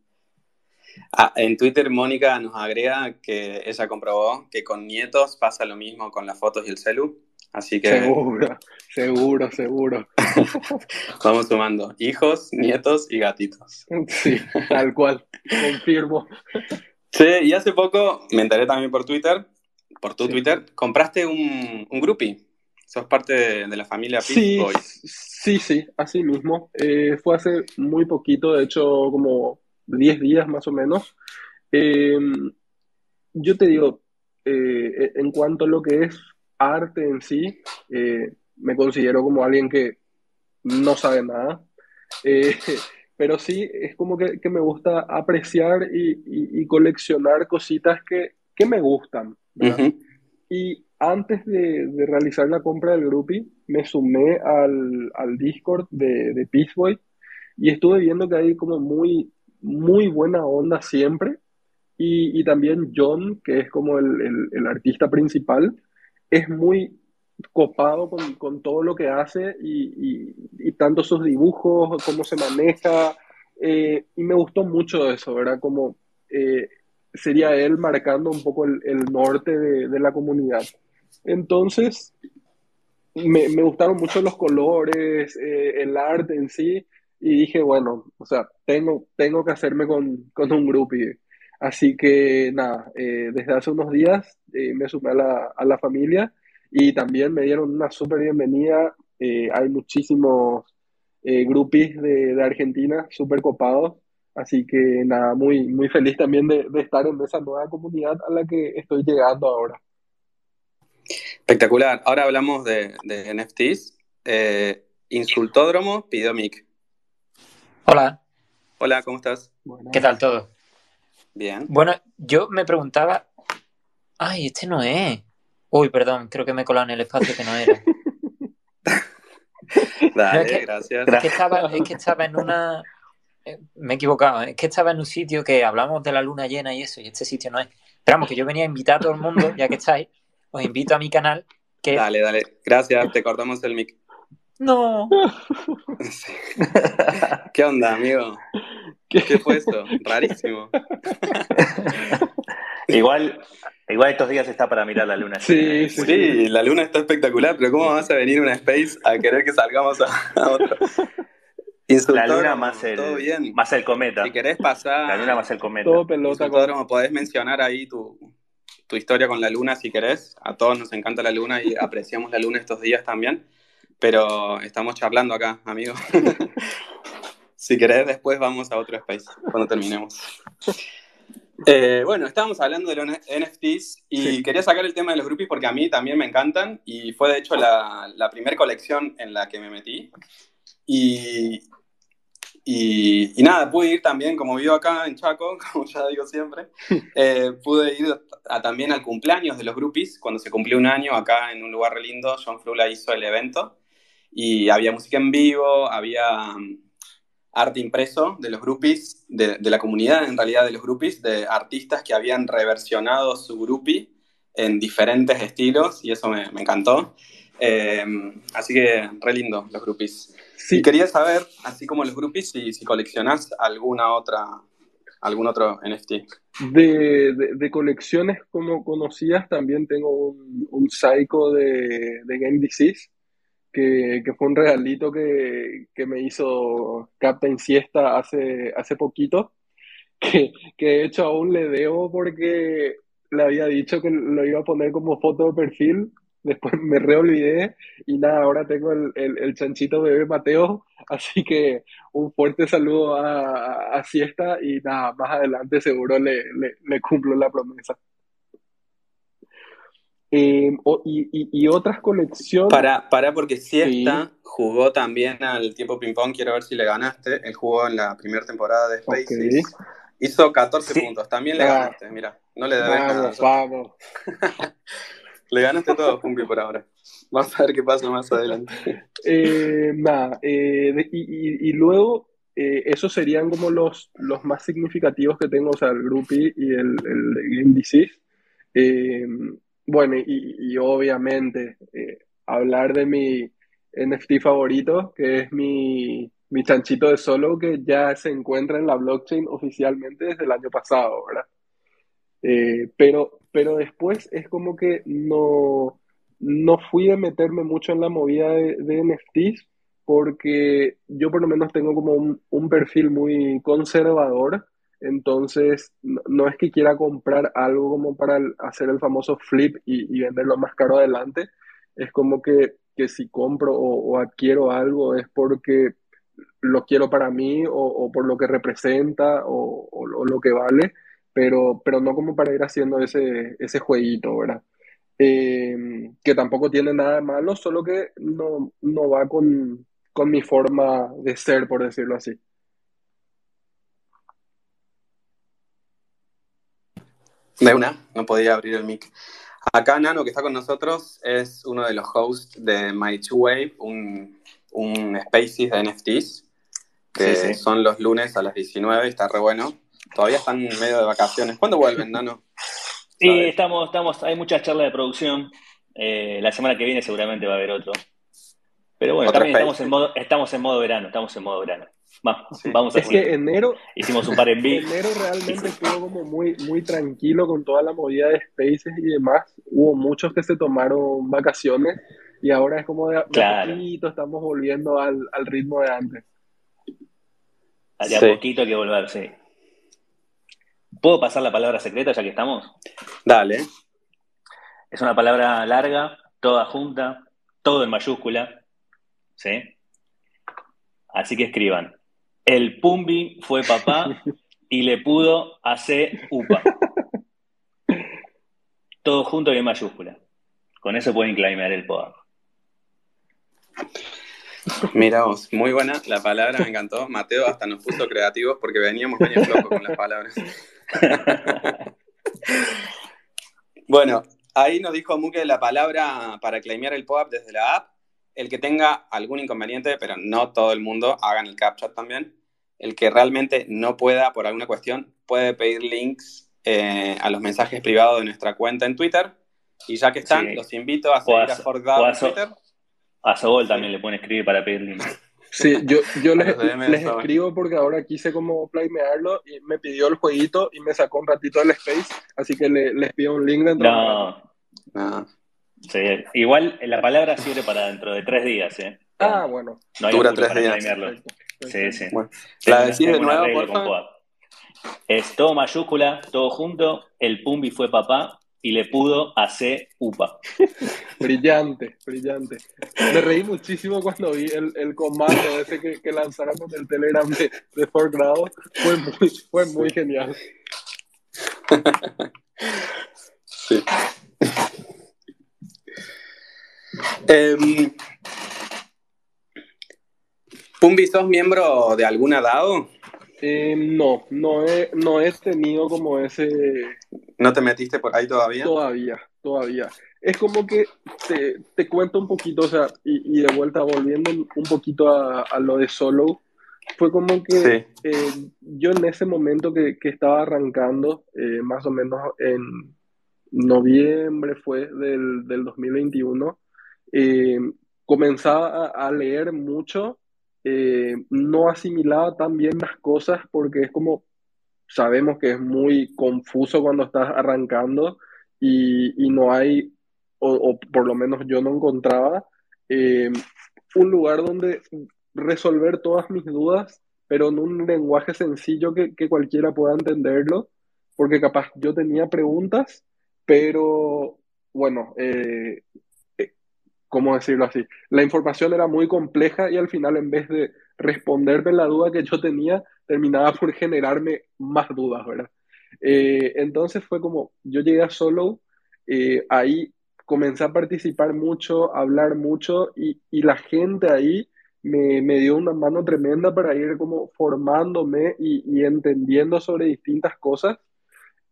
[SPEAKER 2] Ah, en Twitter Mónica nos agrega que ella comprobó que con nietos pasa lo mismo con las fotos y el celu. Así que
[SPEAKER 4] Seguro, seguro, seguro.
[SPEAKER 2] vamos sumando hijos, nietos y gatitos.
[SPEAKER 4] Sí, tal cual, confirmo.
[SPEAKER 2] Sí, y hace poco me enteré también por Twitter, por tu
[SPEAKER 4] Sí.
[SPEAKER 2] Twitter, compraste un, un groupie. Sos parte de, de la familia Peace
[SPEAKER 4] Sí,
[SPEAKER 2] Boys.
[SPEAKER 4] sí, sí, así mismo. Eh, fue hace muy poquito, de hecho, como 10 días más o menos. Eh, yo te digo, eh, en cuanto a lo que es arte en sí, eh, me considero como alguien que no sabe nada. Eh, pero sí, es como que, que me gusta apreciar y, y- y coleccionar cositas que, que me gustan. Y antes de, de realizar la compra del groupie, me sumé al, al Discord de, de Peace Boy y estuve viendo que hay como muy, muy buena onda siempre. Y, y también John, que es como el, el- artista principal, es muy copado con, con todo lo que hace y, y- y tanto sus dibujos, cómo se maneja. eh, y me gustó mucho eso, ¿verdad? Como eh, sería él marcando un poco el, el norte de, de la comunidad. Entonces, me, me gustaron mucho los colores, eh, el arte en sí, y dije, bueno, o sea, tengo, tengo que hacerme con, con un groupie. Así que nada, eh, desde hace unos días eh, me sumé a la, a la familia y también me dieron una súper bienvenida. Eh, hay muchísimos eh, groupies de, de Argentina súper copados. Así que nada, muy, muy feliz también de, de estar en esa nueva comunidad a la que estoy llegando ahora.
[SPEAKER 2] Espectacular. Ahora hablamos de, de NFTs. Eh, Insultódromo pidió mic.
[SPEAKER 5] Hola,
[SPEAKER 2] Hola, ¿cómo estás?
[SPEAKER 5] ¿qué tal todo?
[SPEAKER 2] Bien.
[SPEAKER 5] Bueno, yo me preguntaba. Ay, este no es. Uy, perdón, creo que me he colado en el espacio que no era.
[SPEAKER 2] Dale,
[SPEAKER 5] No, es que-
[SPEAKER 2] gracias.
[SPEAKER 5] Es que estaba, es que estaba en una. eh, Me he equivocado, es que estaba en un sitio que hablamos de la luna llena y eso, y este sitio no es. Pero vamos, que yo venía a invitar a todo el mundo, ya que estáis, os invito a mi canal, que
[SPEAKER 2] Dale, dale. Gracias, te cortamos el mic.
[SPEAKER 5] No.
[SPEAKER 2] ¿Qué onda, amigo? ¿Qué fue eso? Rarísimo.
[SPEAKER 3] Igual, igual estos días está para mirar la luna.
[SPEAKER 4] Sí,
[SPEAKER 3] llena.
[SPEAKER 4] sí.
[SPEAKER 2] Sí, la luna está espectacular, pero ¿cómo vas a venir a una space a querer que salgamos a, a otro?
[SPEAKER 3] La luna más el,
[SPEAKER 2] todo bien.
[SPEAKER 3] más el cometa.
[SPEAKER 2] Si querés pasar,
[SPEAKER 3] La luna más el cometa.
[SPEAKER 4] todo pelota con...
[SPEAKER 2] Podés mencionar ahí tu, tu historia con la luna si querés. A todos nos encanta la luna y apreciamos la luna estos días también. Pero estamos charlando acá, amigo. si querés, después vamos a otro space cuando terminemos. Eh, bueno, estábamos hablando de los NFTs y
[SPEAKER 4] Sí.
[SPEAKER 2] quería sacar el tema de los groupies porque a mí también me encantan y fue de hecho la, la primera colección en la que me metí. Y, y, y nada, pude ir también, como vivo acá en Chaco, como ya digo siempre, eh, pude ir a- también al cumpleaños de los groupies, cuando se cumplió un año acá en un lugar re lindo, John Frula hizo el evento y había música en vivo, había mm, arte impreso de los groupies, de, de la comunidad en realidad de los groupies, de artistas que habían reversionado su groupie en diferentes estilos y eso me, me encantó. Eh, así que re lindo los groupies.
[SPEAKER 4] Sí,
[SPEAKER 2] Y quería saber, así como los groupies, si, si coleccionás alguna otra, algún otro NFT.
[SPEAKER 4] de, de, de colecciones como conocías, también tengo un, un Psycho de, de Game Disease, que, que fue un regalito que, que me hizo Captain Siesta hace, hace poquito, que, que de hecho aún le debo porque le había dicho que lo iba a poner como foto de perfil, después me reolvidé y nada, ahora tengo el, el, el chanchito bebé Mateo, así que un fuerte saludo a, a Siesta y nada, más adelante seguro le, le, le cumplo la promesa. Eh, o- y, y, y otras colecciones.
[SPEAKER 2] Para, para porque Siesta
[SPEAKER 4] Sí.
[SPEAKER 2] jugó también al tiempo ping-pong, quiero ver si le ganaste. Él jugó en la primera temporada de Spaces. Hizo 14
[SPEAKER 3] Sí.
[SPEAKER 2] puntos, también le
[SPEAKER 4] Ah.
[SPEAKER 2] ganaste, mira, no le debes nada.
[SPEAKER 4] Vamos, vamos.
[SPEAKER 2] Le ganaste todo, Pumpi, por ahora. Vamos a ver qué pasa más adelante.
[SPEAKER 4] Eh, nada, eh, y, y- y luego eh, esos serían como los, los más significativos que tengo, o sea, el Groupie y el, el de Game Disease. Bueno, y, y obviamente eh, hablar de mi NFT favorito, que es mi, mi chanchito de solo, que ya se encuentra en la blockchain oficialmente desde el año pasado, ¿verdad? Eh, pero, pero después es como que no, no fui a meterme mucho en la movida de, de NFTs porque yo por lo menos tengo como un, un perfil muy conservador, entonces no, no es que quiera comprar algo como para hacer el famoso flip y, y venderlo más caro adelante, es como que, que si compro o, o adquiero algo es porque lo quiero para mí o, o por lo que representa o- o lo que vale, pero, pero no como para ir haciendo ese, ese jueguito, ¿verdad? Eh, que tampoco tiene nada de malo, solo que no, no va con, con mi forma de ser, por decirlo así.
[SPEAKER 2] De una, no podía abrir el mic. Acá Nano, que está con nosotros, es uno de los hosts de My Two Wave, un, un Spaces de NFTs, que
[SPEAKER 3] Sí, sí.
[SPEAKER 2] son los lunes a las 19 y está re bueno. Todavía están en medio de vacaciones. ¿Cuándo vuelven, Nano? ¿Sabes?
[SPEAKER 3] estamos, estamos, hay muchas charlas de producción. Eh, la semana que viene seguramente va a haber otro. Pero bueno, también estamos en modo, estamos en modo verano, estamos en modo verano. Va-
[SPEAKER 2] Sí.
[SPEAKER 3] Vamos a
[SPEAKER 4] Es que enero,
[SPEAKER 3] Hicimos un par en vivo.
[SPEAKER 4] enero realmente estuvo como muy, muy tranquilo con toda la movida de Spaces y demás. Hubo muchos que se tomaron vacaciones y ahora es como de,
[SPEAKER 3] Claro.
[SPEAKER 4] poquito estamos volviendo al, al ritmo de antes.
[SPEAKER 3] De a
[SPEAKER 2] Sí.
[SPEAKER 3] poquito hay que volver, sí. ¿Puedo pasar la palabra secreta ya que estamos?
[SPEAKER 2] Dale.
[SPEAKER 3] Es una palabra larga, toda junta, todo en mayúscula. ¿Sí? Así que escriban. El Pumbi fue papá y le pudo hacer upa. Todo junto y en mayúscula. Con eso pueden claimear el poder.
[SPEAKER 2] Mira vos, muy buena la palabra, me encantó. Mateo hasta nos puso creativos porque veníamos medio flojos con las palabras. bueno, ahí nos dijo Muke la palabra para claimear el POAP desde la app. El que tenga algún inconveniente, pero no todo el mundo, hagan el CapChat también. El que realmente no pueda, por alguna cuestión, puede pedir links eh, a los mensajes privados de nuestra cuenta en Twitter. Y ya que están,
[SPEAKER 3] Sí.
[SPEAKER 2] los invito a seguir
[SPEAKER 3] a
[SPEAKER 2] a
[SPEAKER 3] so-
[SPEAKER 2] ForkDAO
[SPEAKER 3] o a
[SPEAKER 2] en
[SPEAKER 3] so-
[SPEAKER 2] Twitter.
[SPEAKER 3] A Sobol también le pueden escribir para pedir link.
[SPEAKER 4] Sí, yo, yo les, les escribo porque ahora quise como flamearlo y me pidió el jueguito y me sacó un ratito del space, así que le- les pido un link dentro de.
[SPEAKER 3] No,
[SPEAKER 2] No,
[SPEAKER 3] sí. Igual la palabra sirve para dentro de tres días, ¿eh?
[SPEAKER 4] Ah, bueno.
[SPEAKER 3] No hay
[SPEAKER 2] Dura tres
[SPEAKER 3] para
[SPEAKER 2] días.
[SPEAKER 4] Perfecto,
[SPEAKER 3] Sí, sí.
[SPEAKER 2] Bueno, ¿la decís de nuevo.
[SPEAKER 3] Es todo mayúscula, todo junto, el Pumbi fue papá y le pudo hacer upa.
[SPEAKER 4] Brillante, brillante. Me reí muchísimo cuando vi el, el comando ese que, que lanzaron con el Telegram de, de Fort Grado. Fue muy, fue muy genial.
[SPEAKER 2] Sí. Em, Pumbi, ¿sos miembro de alguna DAO?
[SPEAKER 4] Eh, no, no he, no he tenido como ese
[SPEAKER 2] ¿No te metiste por ahí todavía?
[SPEAKER 4] todavía, todavía. Es como que te, te cuento un poquito, o sea, y, y de vuelta volviendo un poquito a, a lo de solo, fue como que
[SPEAKER 2] Sí.
[SPEAKER 4] eh, yo en ese momento que, que estaba arrancando, eh, más o menos en noviembre fue del, del 2021, eh, comenzaba a, leer mucho, eh, no asimilaba tan bien las cosas porque es como, sabemos que es muy confuso cuando estás arrancando y, y no hay, o, o por lo menos yo no encontraba, eh, un lugar donde resolver todas mis dudas, pero en un lenguaje sencillo que, que cualquiera pueda entenderlo, porque capaz yo tenía preguntas, pero bueno, eh, ¿cómo decirlo así? La información era muy compleja y al final en vez de responderme la duda que yo tenía, terminaba por generarme más dudas, ¿verdad? Eh, entonces fue como, yo llegué a Solo, ahí comencé a participar mucho, a hablar mucho y, y la gente ahí me, me, dio una mano tremenda para ir como formándome y, y entendiendo sobre distintas cosas.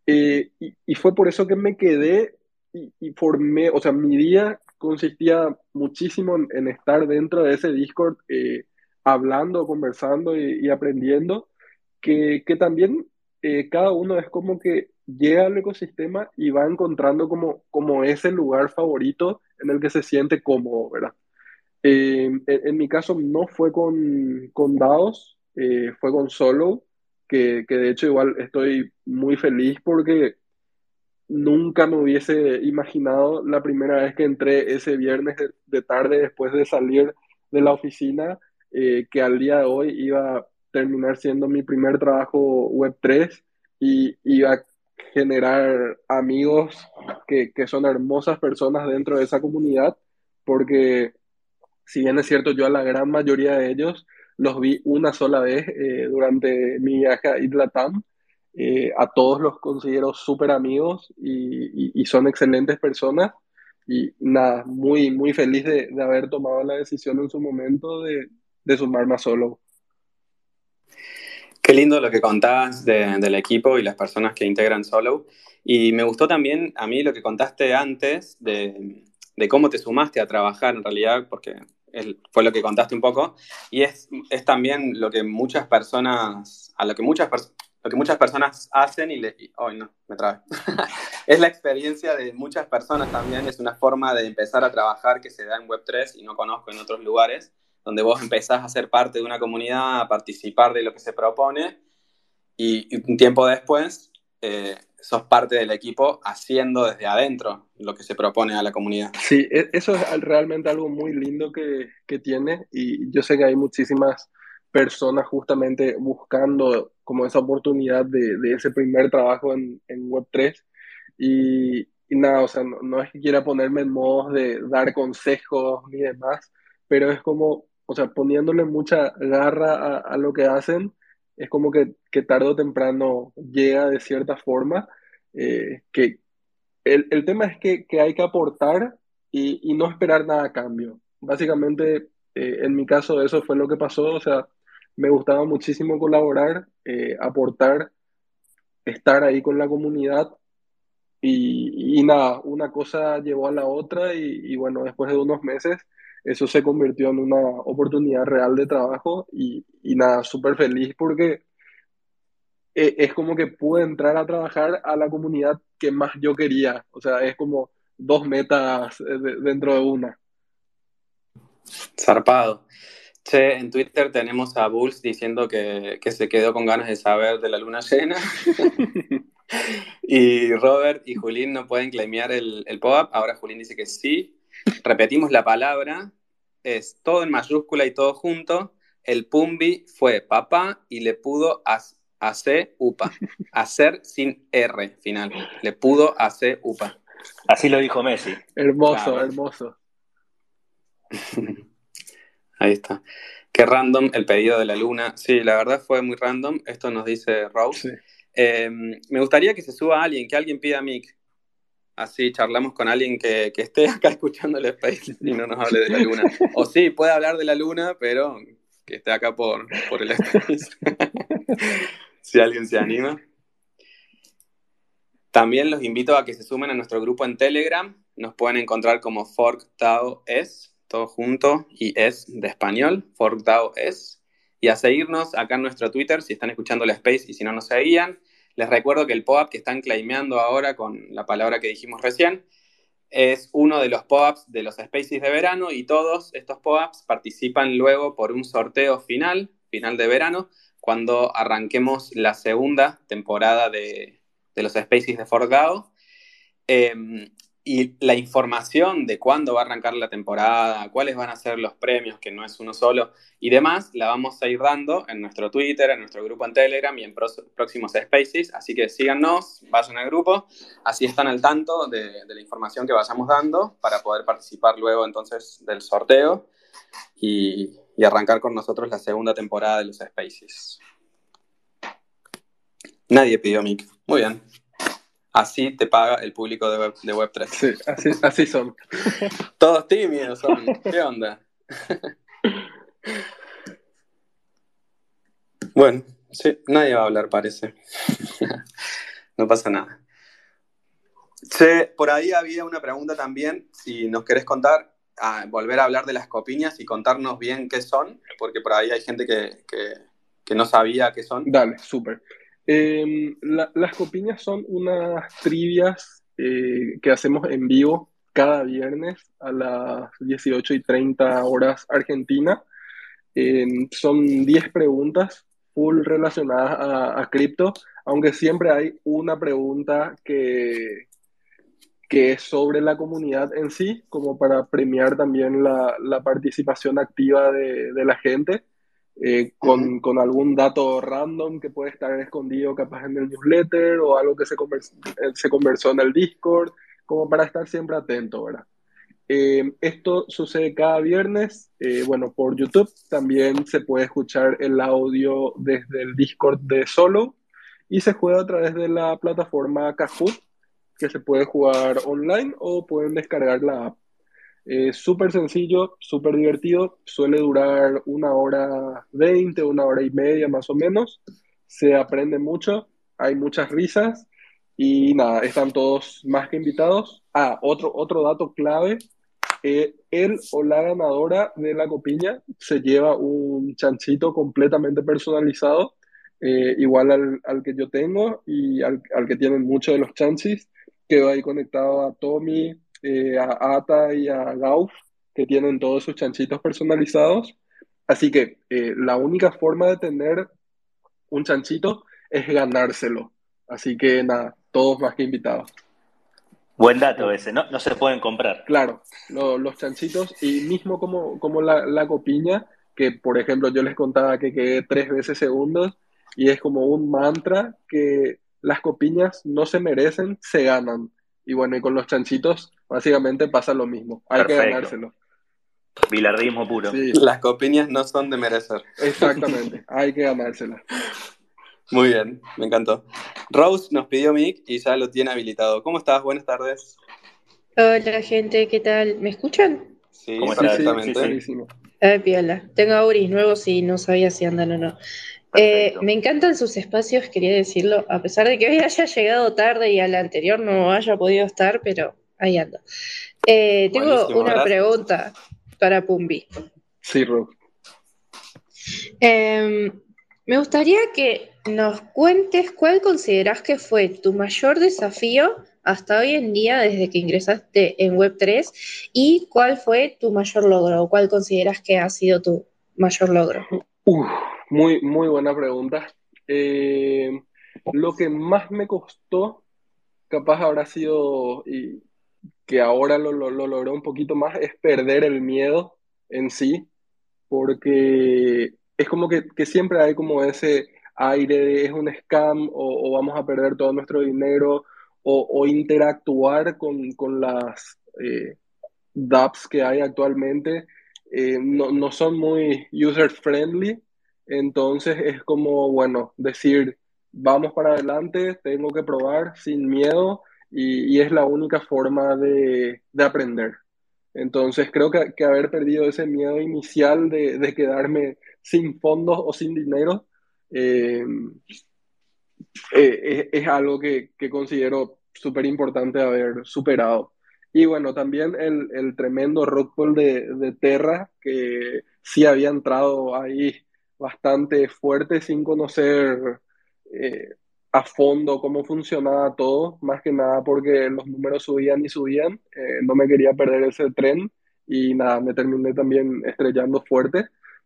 [SPEAKER 4] y, y, fue por eso que me quedé y, formé, o sea, mi día consistía muchísimo en, estar dentro de ese Discord eh, hablando, conversando y, aprendiendo, que, que también eh, cada uno es como que llega al ecosistema y va encontrando como, como ese lugar favorito en el que se siente cómodo, ¿verdad? Eh, en, mi caso no fue con, con DAOs, fue con Solo, que, que de hecho igual estoy muy feliz porque nunca me hubiese imaginado la primera vez que entré ese viernes de, tarde después de salir de la oficina, eh, que al día de hoy iba a terminar siendo mi primer trabajo Web3 y iba a generar amigos que, que son hermosas personas dentro de esa comunidad, porque si bien es cierto, yo a la gran mayoría de ellos los vi una sola vez eh, durante mi viaje a Idlatam, eh, a todos los considero súper amigos y, son excelentes personas. Y nada, muy, muy feliz de, haber tomado la decisión en su momento de, de sumarme a Solo.
[SPEAKER 2] Qué lindo lo que contabas del equipo y las personas que integran Solo. Y me gustó también a mí lo que contaste antes de, cómo te sumaste a trabajar en realidad, porque fue lo que contaste un poco. Y es, es también lo que muchas personas, a lo que muchas personas, lo que muchas personas hacen y le... Hoy no, me trae. es la experiencia de muchas personas también, es una forma de empezar a trabajar que se da en Web3 y no conozco en otros lugares, donde vos empezás a ser parte de una comunidad, a participar de lo que se propone y, un tiempo después eh, sos parte del equipo haciendo desde adentro lo que se propone a la comunidad.
[SPEAKER 4] Sí, e, eso es realmente algo muy lindo que, que tiene y yo sé que hay muchísimas personas justamente buscando como esa oportunidad de, ese primer trabajo en, en Web3. Y, nada, o sea, no, es que quiera ponerme en modo de dar consejos ni demás, pero es como, o sea, poniéndole mucha garra a, lo que hacen, es como que, que, tarde o temprano llega de cierta forma. Eh, que el, el, tema es que, hay que aportar y, y, no esperar nada a cambio. Básicamente, eh, en mi caso, eso fue lo que pasó. O sea, me gustaba muchísimo colaborar, eh, aportar, estar ahí con la comunidad y, nada, una cosa llevó a la otra y, bueno, después de unos meses eso se convirtió en una oportunidad real de trabajo y, nada, súper feliz porque e, es como que pude entrar a trabajar a la comunidad que más yo quería, o sea, es como dos metas eh, dentro de una.
[SPEAKER 2] Zarpado. Che, en Twitter tenemos a Bulls diciendo que, se quedó con ganas de saber de la luna llena. y Robert y Julín no pueden claimear el, el pop-up. Ahora Julín dice que sí. Repetimos la palabra. Es todo en mayúscula y todo junto. El Pumbi fue papá y le pudo hacer upa. Hacer sin R final. Le pudo hacer upa.
[SPEAKER 3] Así lo dijo Messi.
[SPEAKER 4] Hermoso, hermoso.
[SPEAKER 2] Ahí está. Qué random el pedido de la luna. Sí, la verdad fue muy random. Esto nos dice Rose. Eh, me gustaría que se suba alguien, que alguien pida mic. Así charlamos con alguien que, esté acá escuchando el space y no nos hable de la luna. O sí, puede hablar de la luna, pero que esté acá por, por el space. si alguien se anima. También los invito a que se sumen a nuestro grupo en Telegram. Nos pueden encontrar como ForkTaoS todo junto y es de español, ForkDAO es. Y a seguirnos acá en nuestro Twitter si están escuchando la Space y si no nos seguían. Les recuerdo que el POAP que están claimeando ahora con la palabra que dijimos recién es uno de los POAPs de los Spaces de verano y todos estos POAPs participan luego por un sorteo final, final de verano, cuando arranquemos la segunda temporada de, los Spaces de ForkDAO. Eh, y la información de cuándo va a arrancar la temporada, cuáles van a ser los premios, que no es uno solo, y demás, la vamos a ir dando en nuestro Twitter, en nuestro grupo en Telegram y en próximos Spaces. Así que síganos, vayan al grupo, así están al tanto de, la información que vayamos dando para poder participar luego entonces del sorteo y, y arrancar con nosotros la segunda temporada de los Spaces. Nadie pidió mic. Muy bien. Así te paga el público de, Web, de Web3.
[SPEAKER 4] Sí, así, así son.
[SPEAKER 2] Todos tímidos son. ¿Qué onda? bueno, sí, nadie va a hablar, parece. no pasa nada. Sí, por ahí había una pregunta también, si nos querés contar, volver a hablar de las copiñas y contarnos bien qué son, porque por ahí hay gente que, que, que no sabía qué son.
[SPEAKER 4] Dale, súper. Em, las copiñas son unas trivias eh, que hacemos en vivo cada viernes a las 18 y 30 horas Argentina. Em, son 10 preguntas full relacionadas a, cripto, aunque siempre hay una pregunta que, que es sobre la comunidad en sí, como para premiar también la, la participación activa de, de la gente. Eh, con, con, algún dato random que puede estar escondido capaz en el newsletter o algo que se, eh, se conversó en el Discord, como para estar siempre atento, ¿verdad? Eh, esto sucede cada viernes, bueno, por YouTube también se puede escuchar el audio desde el Discord de Solo y se juega a través de la plataforma Kahoot, que se puede jugar online o pueden descargar la app. Es súper sencillo, súper divertido, suele durar una hora veinte, una hora y media más o menos. Se aprende mucho, hay muchas risas y nada, están todos más que invitados. Ah, otro, otro dato clave, eh, él o la ganadora de la copiña se lleva un chanchito completamente personalizado, eh, igual al, al, que yo tengo y al, al que tienen muchos de los chanchis, que va ahí conectado a Tommy, eh, a Ata y a Gauf, que tienen todos sus chanchitos personalizados. Así que eh, la única forma de tener un chanchito es ganárselo. Así que nada, todos más que invitados.
[SPEAKER 3] Buen dato ese, ¿no? No se pueden comprar.
[SPEAKER 4] Claro, los chanchitos y mismo como, como la, la, copiña, que por ejemplo yo les contaba que quedé tres veces segundos y es como un mantra que las copiñas no se merecen, se ganan. Y bueno, y con los chanchitos básicamente pasa lo mismo. Hay que ganárselo.
[SPEAKER 3] Bilardismo puro.
[SPEAKER 2] Las copiñas no son de merecer.
[SPEAKER 4] Exactamente, hay que ganárselas.
[SPEAKER 2] Muy bien, me encantó. Rose nos pidió mic y ya lo tiene habilitado. ¿Cómo estás? Buenas tardes.
[SPEAKER 6] Hola gente, ¿qué tal? ¿Me escuchan?
[SPEAKER 2] Sí, exactamente. Sí,
[SPEAKER 6] Ay, piola. Tengo auris nuevos y no sabía si andan o no. Eh, me encantan sus espacios, quería decirlo, a pesar de que hoy haya llegado tarde y al anterior no haya podido estar, pero ahí ando. Eh, tengo una pregunta para Pumbi.
[SPEAKER 4] Sí, Rob.
[SPEAKER 6] Em, me gustaría que nos cuentes cuál consideras que fue tu mayor desafío hasta hoy en día desde que ingresaste en Web3 y cuál fue tu mayor logro o cuál consideras que ha sido tu mayor logro.
[SPEAKER 4] Muy, muy buena pregunta. Eh, lo que más me costó, capaz habrá sido, y que ahora lo, lo, logró un poquito más, es perder el miedo en sí, porque es como que, siempre hay como ese aire de es un scam o, vamos a perder todo nuestro dinero o, interactuar con, las eh, dApps que hay actualmente. Eh, no, no, son muy user friendly entonces es como, bueno, decir, vamos para adelante, tengo que probar sin miedo y, es la única forma de, aprender. Entonces creo que, haber perdido ese miedo inicial de, quedarme sin fondos o sin dinero eh, eh, es, algo que, considero súper importante haber superado. Y bueno, también el, tremendo rockpool de, de Terra, que sí había entrado ahí bastante fuerte sin conocer eh, a fondo cómo funcionaba todo, más que nada porque los números subían y subían, eh, no me quería perder ese tren y nada, me terminé también estrellando fuerte,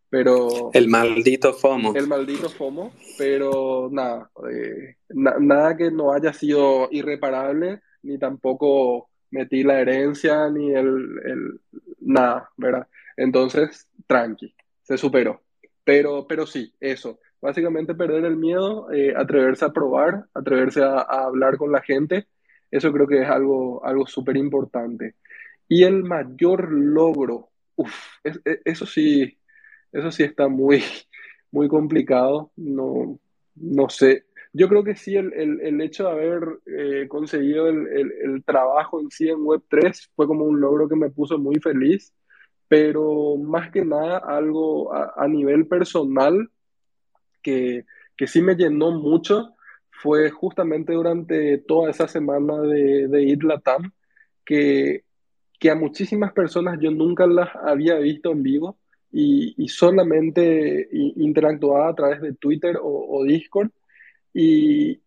[SPEAKER 4] pero...
[SPEAKER 2] El maldito FOMO.
[SPEAKER 4] El maldito FOMO, pero nada, eh, nada que no haya sido irreparable, ni tampoco metí la herencia ni el, nada, ¿verdad? Entonces, tranqui, se superó. Pero, pero sí, eso. Básicamente perder el miedo, eh, atreverse a probar, atreverse a, hablar con la gente, eso creo que es algo, algo súper importante. Y el mayor logro, e, eso sí, eso sí está muy, muy complicado. No, no sé, yo creo que sí, el, el, hecho de haber eh, conseguido el, el, trabajo en sí en Web3 fue como un logro que me puso muy feliz, pero más que nada algo a, nivel personal que, que, sí me llenó mucho fue justamente durante toda esa semana de, de Latam, que, que a muchísimas personas yo nunca las había visto en vivo y, y solamente interactuaba a través de Twitter o, o Discord. Y,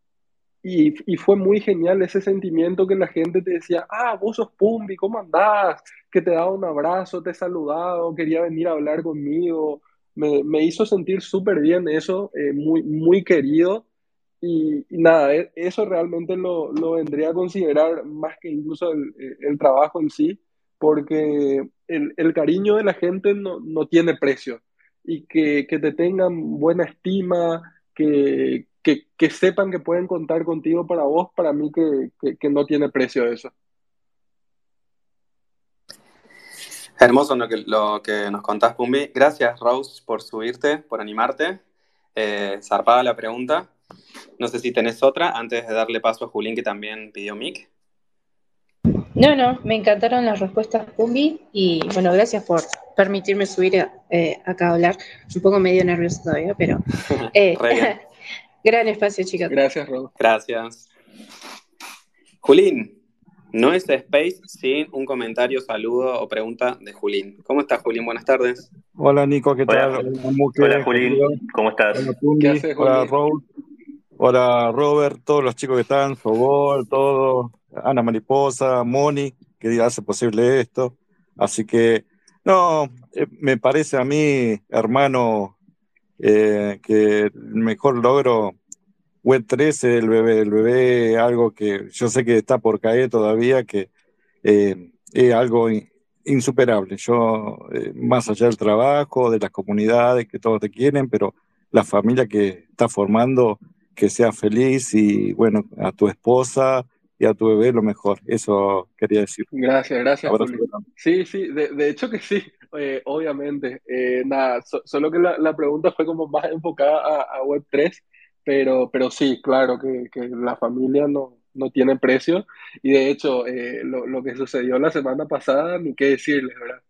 [SPEAKER 4] y, fue muy genial ese sentimiento que la gente te decía, ah, vos sos Pumbi, ¿cómo andás? Que te daba un abrazo, te saludaba, quería venir a hablar conmigo. Me, me hizo sentir súper bien eso, eh, muy, muy querido. Y, nada, e, eso realmente lo, lo, vendría a considerar más que incluso el, el trabajo en sí, porque el, el, cariño de la gente no, no tiene precio. Y que, que te tengan buena estima, que, que, sepan que pueden contar contigo para vos, para mí que, no tiene precio eso.
[SPEAKER 2] Hermoso lo que, lo que nos contás, Pumbi. Gracias, Rose, por subirte, por animarte. Eh, zarpada la pregunta. No sé si tenés otra antes de darle paso a Julín, que también pidió mic.
[SPEAKER 6] No, no, me encantaron las respuestas, Pumbi. Y bueno, gracias por permitirme subir eh, acá a hablar. Un poco medio nervioso todavía, pero. Eh, Gran espacio, chicos.
[SPEAKER 4] Gracias, Rob.
[SPEAKER 2] Gracias. Julín, no es Space sin un comentario, saludo o pregunta de Julín. ¿Cómo estás, Julín? Buenas tardes.
[SPEAKER 7] Hola, Nico, ¿qué tal?
[SPEAKER 3] Hola, Julín, ¿cómo estás?
[SPEAKER 7] Hola, ¿Qué haces, Hola, Raúl. Hola, Robert, todos los chicos que están, Sobol, todos, Ana Mariposa, Moni, que hace posible esto. Así que, no, eh, me parece a mí, hermano, eh, que el mejor logro Web 13, el bebé, el bebé, algo que yo sé que está por caer todavía, que eh, es algo insuperable. Yo, eh, más allá del trabajo, de las comunidades que todos te quieren, pero la familia que está formando, que sea feliz y bueno, a tu esposa y a tu bebé lo mejor. Eso quería decir.
[SPEAKER 4] Gracias, gracias. Sí, sí, de, de, hecho que sí. Eh, obviamente. Eh, nada, solo que la, pregunta fue como más enfocada a, Web3, pero, pero sí, claro que, la familia no, no tiene precio. Y de hecho, eh, lo, que sucedió la semana pasada, ni qué decirles, ¿verdad?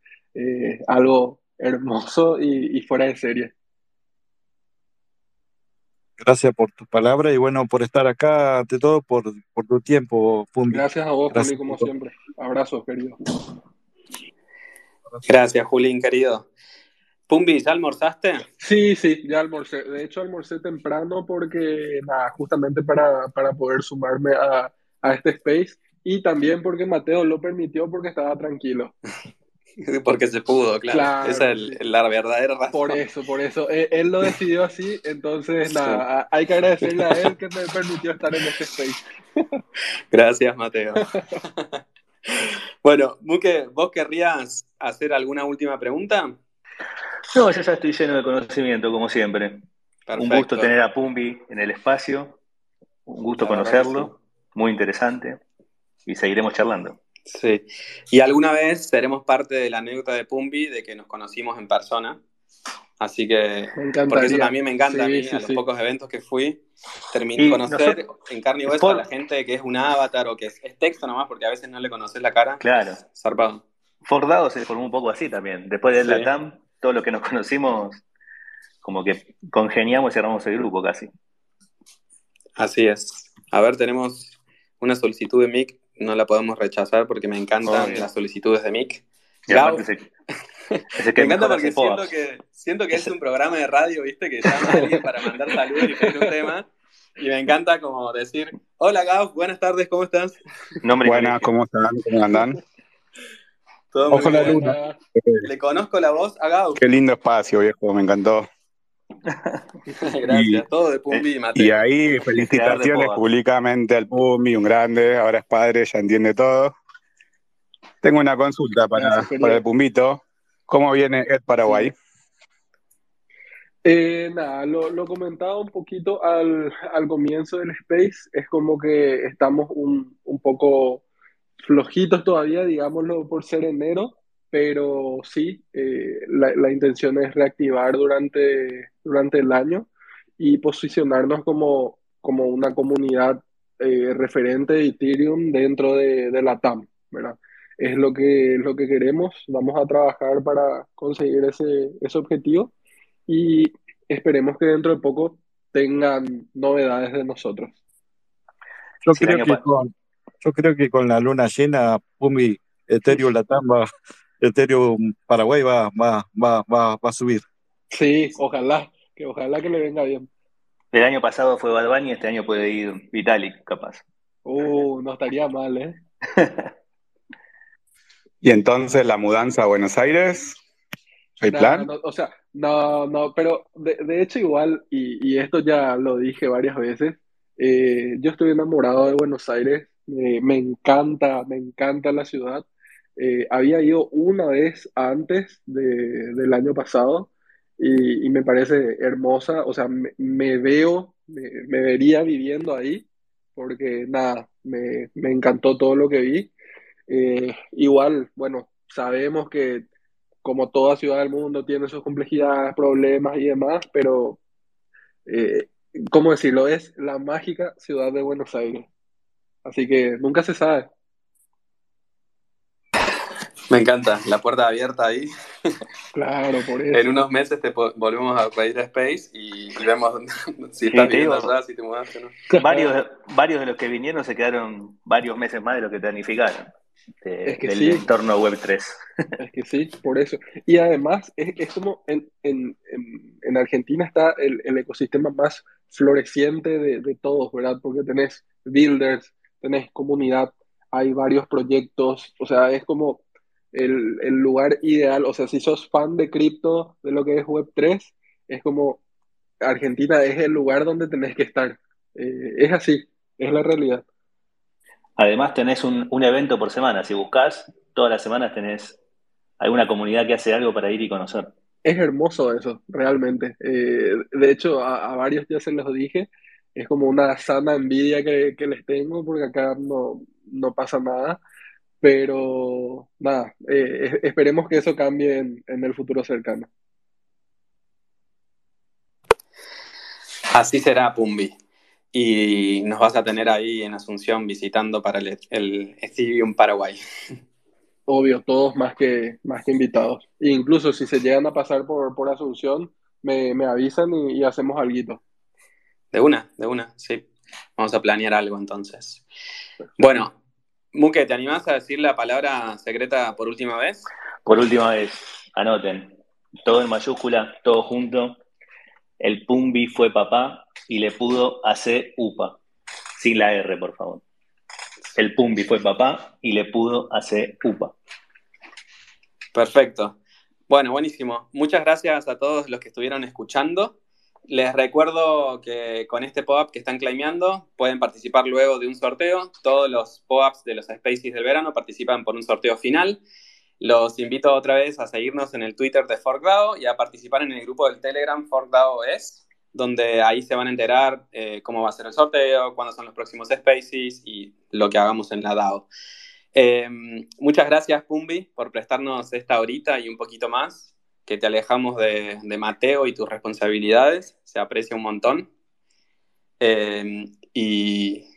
[SPEAKER 4] algo hermoso y, fuera de serie.
[SPEAKER 7] Gracias por tu palabra y bueno, por estar acá, ante todo, por, por tu tiempo.
[SPEAKER 4] Gracias a vos, como siempre. Abrazos, querido.
[SPEAKER 2] Gracias, Julín, querido. Pumbi, ¿ya almorzaste?
[SPEAKER 4] Sí, sí, ya almorcé. De hecho, almorcé temprano porque, nada, justamente para, poder sumarme a, este space y también porque Mateo lo permitió porque estaba tranquilo.
[SPEAKER 2] Porque se pudo, claro. Esa es la verdadera razón.
[SPEAKER 4] Por eso, por eso. Él, lo decidió así, entonces nada, hay que agradecerle a él que me permitió estar en este space.
[SPEAKER 2] Gracias, Mateo. Bueno, Muke, ¿vos querrías hacer alguna última pregunta?
[SPEAKER 3] No, yo ya estoy lleno de conocimiento, como siempre. Un gusto tener a Pumbi en el espacio, un gusto conocerlo, muy interesante, y seguiremos charlando.
[SPEAKER 2] Sí, y alguna vez seremos parte de la anécdota de Pumbi de que nos conocimos en persona. Así que, porque eso también me encanta a mí, a los pocos eventos que fui, terminé conocer en carne y hueso a la gente que es un avatar o que es, texto nomás, porque a veces no le conoces la cara.
[SPEAKER 3] Claro.
[SPEAKER 2] Zarpado.
[SPEAKER 3] Fordado se formó un poco así también. Después de la TAM, todo lo que nos conocimos, como que congeniamos y cerramos el grupo casi.
[SPEAKER 2] Así es. A ver, tenemos una solicitud de Mick, no la podemos rechazar porque me encantan las solicitudes de Mick. me encanta porque siento que, siento que es un programa de radio, ¿viste? Que llama a alguien para mandar saludos y pedir un tema. Y me encanta como decir, hola Gau, buenas tardes, ¿cómo estás?
[SPEAKER 7] Buenas, ¿cómo están? ¿Cómo andan?
[SPEAKER 2] Todo Ojo la luna. Le conozco la voz a Gau.
[SPEAKER 7] Qué lindo espacio, viejo, me encantó.
[SPEAKER 2] Gracias, todo de Pumbi y Mateo.
[SPEAKER 7] Y ahí, felicitaciones públicamente al Pumbi, un grande, ahora es padre, ya entiende todo.
[SPEAKER 8] Tengo una consulta para, para el Pumbito. ¿Cómo viene el Paraguay?
[SPEAKER 4] Eh, nada, lo, lo, comentaba un poquito al, al, comienzo del Space, es como que estamos un, un, poco flojitos todavía, digámoslo, por ser enero, pero sí, eh, la, la, intención es reactivar durante, durante el año y posicionarnos como, como una comunidad eh, referente de Ethereum dentro de, de, la TAM, ¿verdad? Es lo que, lo que queremos, vamos a trabajar para conseguir ese, ese objetivo y esperemos que dentro de poco tengan novedades de nosotros.
[SPEAKER 7] Yo, creo que, con, yo creo que con la luna llena, Pumi, Ethereum Latam va, Ethereum Paraguay va, va, va, va, va a subir.
[SPEAKER 4] Sí, ojalá, que ojalá que le venga bien.
[SPEAKER 3] El año pasado fue Bad este año puede ir Vitalik, capaz.
[SPEAKER 4] Uh, no estaría mal, ¿eh?
[SPEAKER 8] y entonces la mudanza a Buenos Aires, ¿hay plan?
[SPEAKER 4] o sea, no, no, pero de, de hecho igual, y, y, esto ya lo dije varias veces, eh, yo estoy enamorado de Buenos Aires, eh, me encanta, me encanta la ciudad. Eh, había ido una vez antes de, del año pasado y, y, me parece hermosa, o sea, me, me veo, me, me, vería viviendo ahí, porque nada, me, me encantó todo lo que vi. Igual, bueno, sabemos que como toda ciudad del mundo, tiene sus complejidades, problemas y demás, pero, eh, ¿cómo decirlo? Es la mágica ciudad de Buenos Aires. Así que nunca se sabe.
[SPEAKER 2] Me encanta, la puerta abierta ahí.
[SPEAKER 4] Claro, por eso.
[SPEAKER 2] En unos meses te volvemos a pedir Space y, y vemos si estás sí, viviendo allá, si te mudaste o no.
[SPEAKER 3] Varios, varios de los que vinieron se quedaron varios meses más de lo que planificaron de,
[SPEAKER 4] es que
[SPEAKER 3] del
[SPEAKER 4] sí.
[SPEAKER 3] entorno web 3.
[SPEAKER 4] Es que sí, por eso. Y además es, es como en, en, en, Argentina está el, el ecosistema más floreciente de, de, todos, ¿verdad? Porque tenés builders, tenés comunidad, hay varios proyectos, o sea, es como el, el lugar ideal, o sea, si sos fan de cripto, de lo que es web 3, es como Argentina es el lugar donde tenés que estar. Eh, es así, es la realidad.
[SPEAKER 3] Además tenés un, un, evento por semana. Si buscas, todas las semanas tenés alguna comunidad que hace algo para ir y conocer.
[SPEAKER 4] Es hermoso eso, realmente. Eh, de hecho, a, a, varios ya se los dije. Es como una sana envidia que, que les tengo porque acá no, no pasa nada. Pero nada, eh, esperemos que eso cambie en, en el futuro cercano.
[SPEAKER 2] Así será, Pumbi y nos vas a tener ahí en Asunción visitando para el, el Ethereum Paraguay.
[SPEAKER 4] Obvio, todos más que, más que invitados. E incluso si se llegan a pasar por, por Asunción, me, me avisan y, y, hacemos algo.
[SPEAKER 2] De una, de una, sí. Vamos a planear algo entonces. Bueno, Muque, ¿te animás a decir la palabra secreta por última vez?
[SPEAKER 3] Por última vez, anoten. Todo en mayúscula, todo junto. El Pumbi fue papá y le pudo hacer UPA. Sin la R, por favor. El Pumbi fue papá y le pudo hacer UPA.
[SPEAKER 2] Perfecto. Bueno, buenísimo. Muchas gracias a todos los que estuvieron escuchando. Les recuerdo que con este pop-up que están claimeando pueden participar luego de un sorteo. Todos los pop-ups de los Spaces del verano participan por un sorteo final. Los invito otra vez a seguirnos en el Twitter de ForkDAO y a participar en el grupo del Telegram ForkDAO es, donde ahí se van a enterar eh, cómo va a ser el sorteo, cuándo son los próximos spaces y lo que hagamos en la DAO. Eh, muchas gracias, Pumbi, por prestarnos esta horita y un poquito más, que te alejamos de, de Mateo y tus responsabilidades. Se aprecia un montón. Eh, y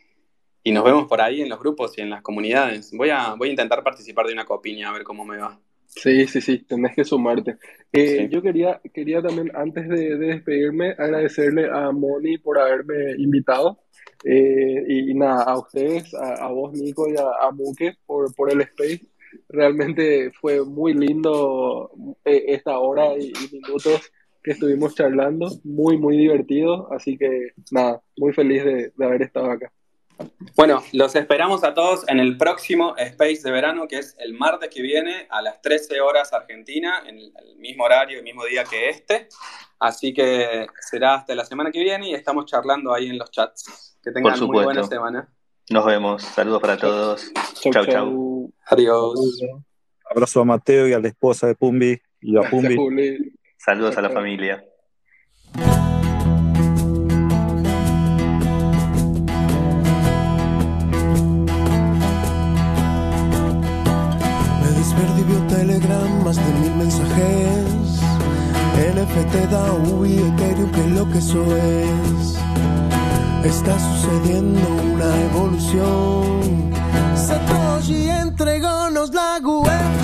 [SPEAKER 2] y nos vemos por ahí en los grupos y en las comunidades. Voy a, voy a intentar participar de una copiña a ver cómo me va.
[SPEAKER 4] Sí, sí, sí, tenés que sumarte. Eh, sí. Yo quería, quería también, antes de, de, despedirme, agradecerle a Moni por haberme invitado. Eh, y, y, nada, a ustedes, a, a vos, Nico, y a, a Muke por, por el space. Realmente fue muy lindo eh, esta hora y, y minutos que estuvimos charlando. Muy, muy divertido. Así que nada, muy feliz de, de haber estado acá.
[SPEAKER 2] Bueno, los esperamos a todos en el próximo Space de verano, que es el martes que viene a las 13 horas Argentina, en el mismo horario, el mismo día que este. Así que será hasta la semana que viene y estamos charlando ahí en los chats. Que tengan muy buena semana.
[SPEAKER 3] Nos vemos. Saludos para todos. Chau, chau. chau.
[SPEAKER 2] Adiós.
[SPEAKER 7] Abrazo a Mateo y a la esposa de Pumbi y a Pumbi.
[SPEAKER 3] Saludos a la familia.
[SPEAKER 1] Telegram, más de mil mensajes. NFT, DAO y Ethereum, que lo que eso es. Está sucediendo una evolución. Satoshi entregónos la web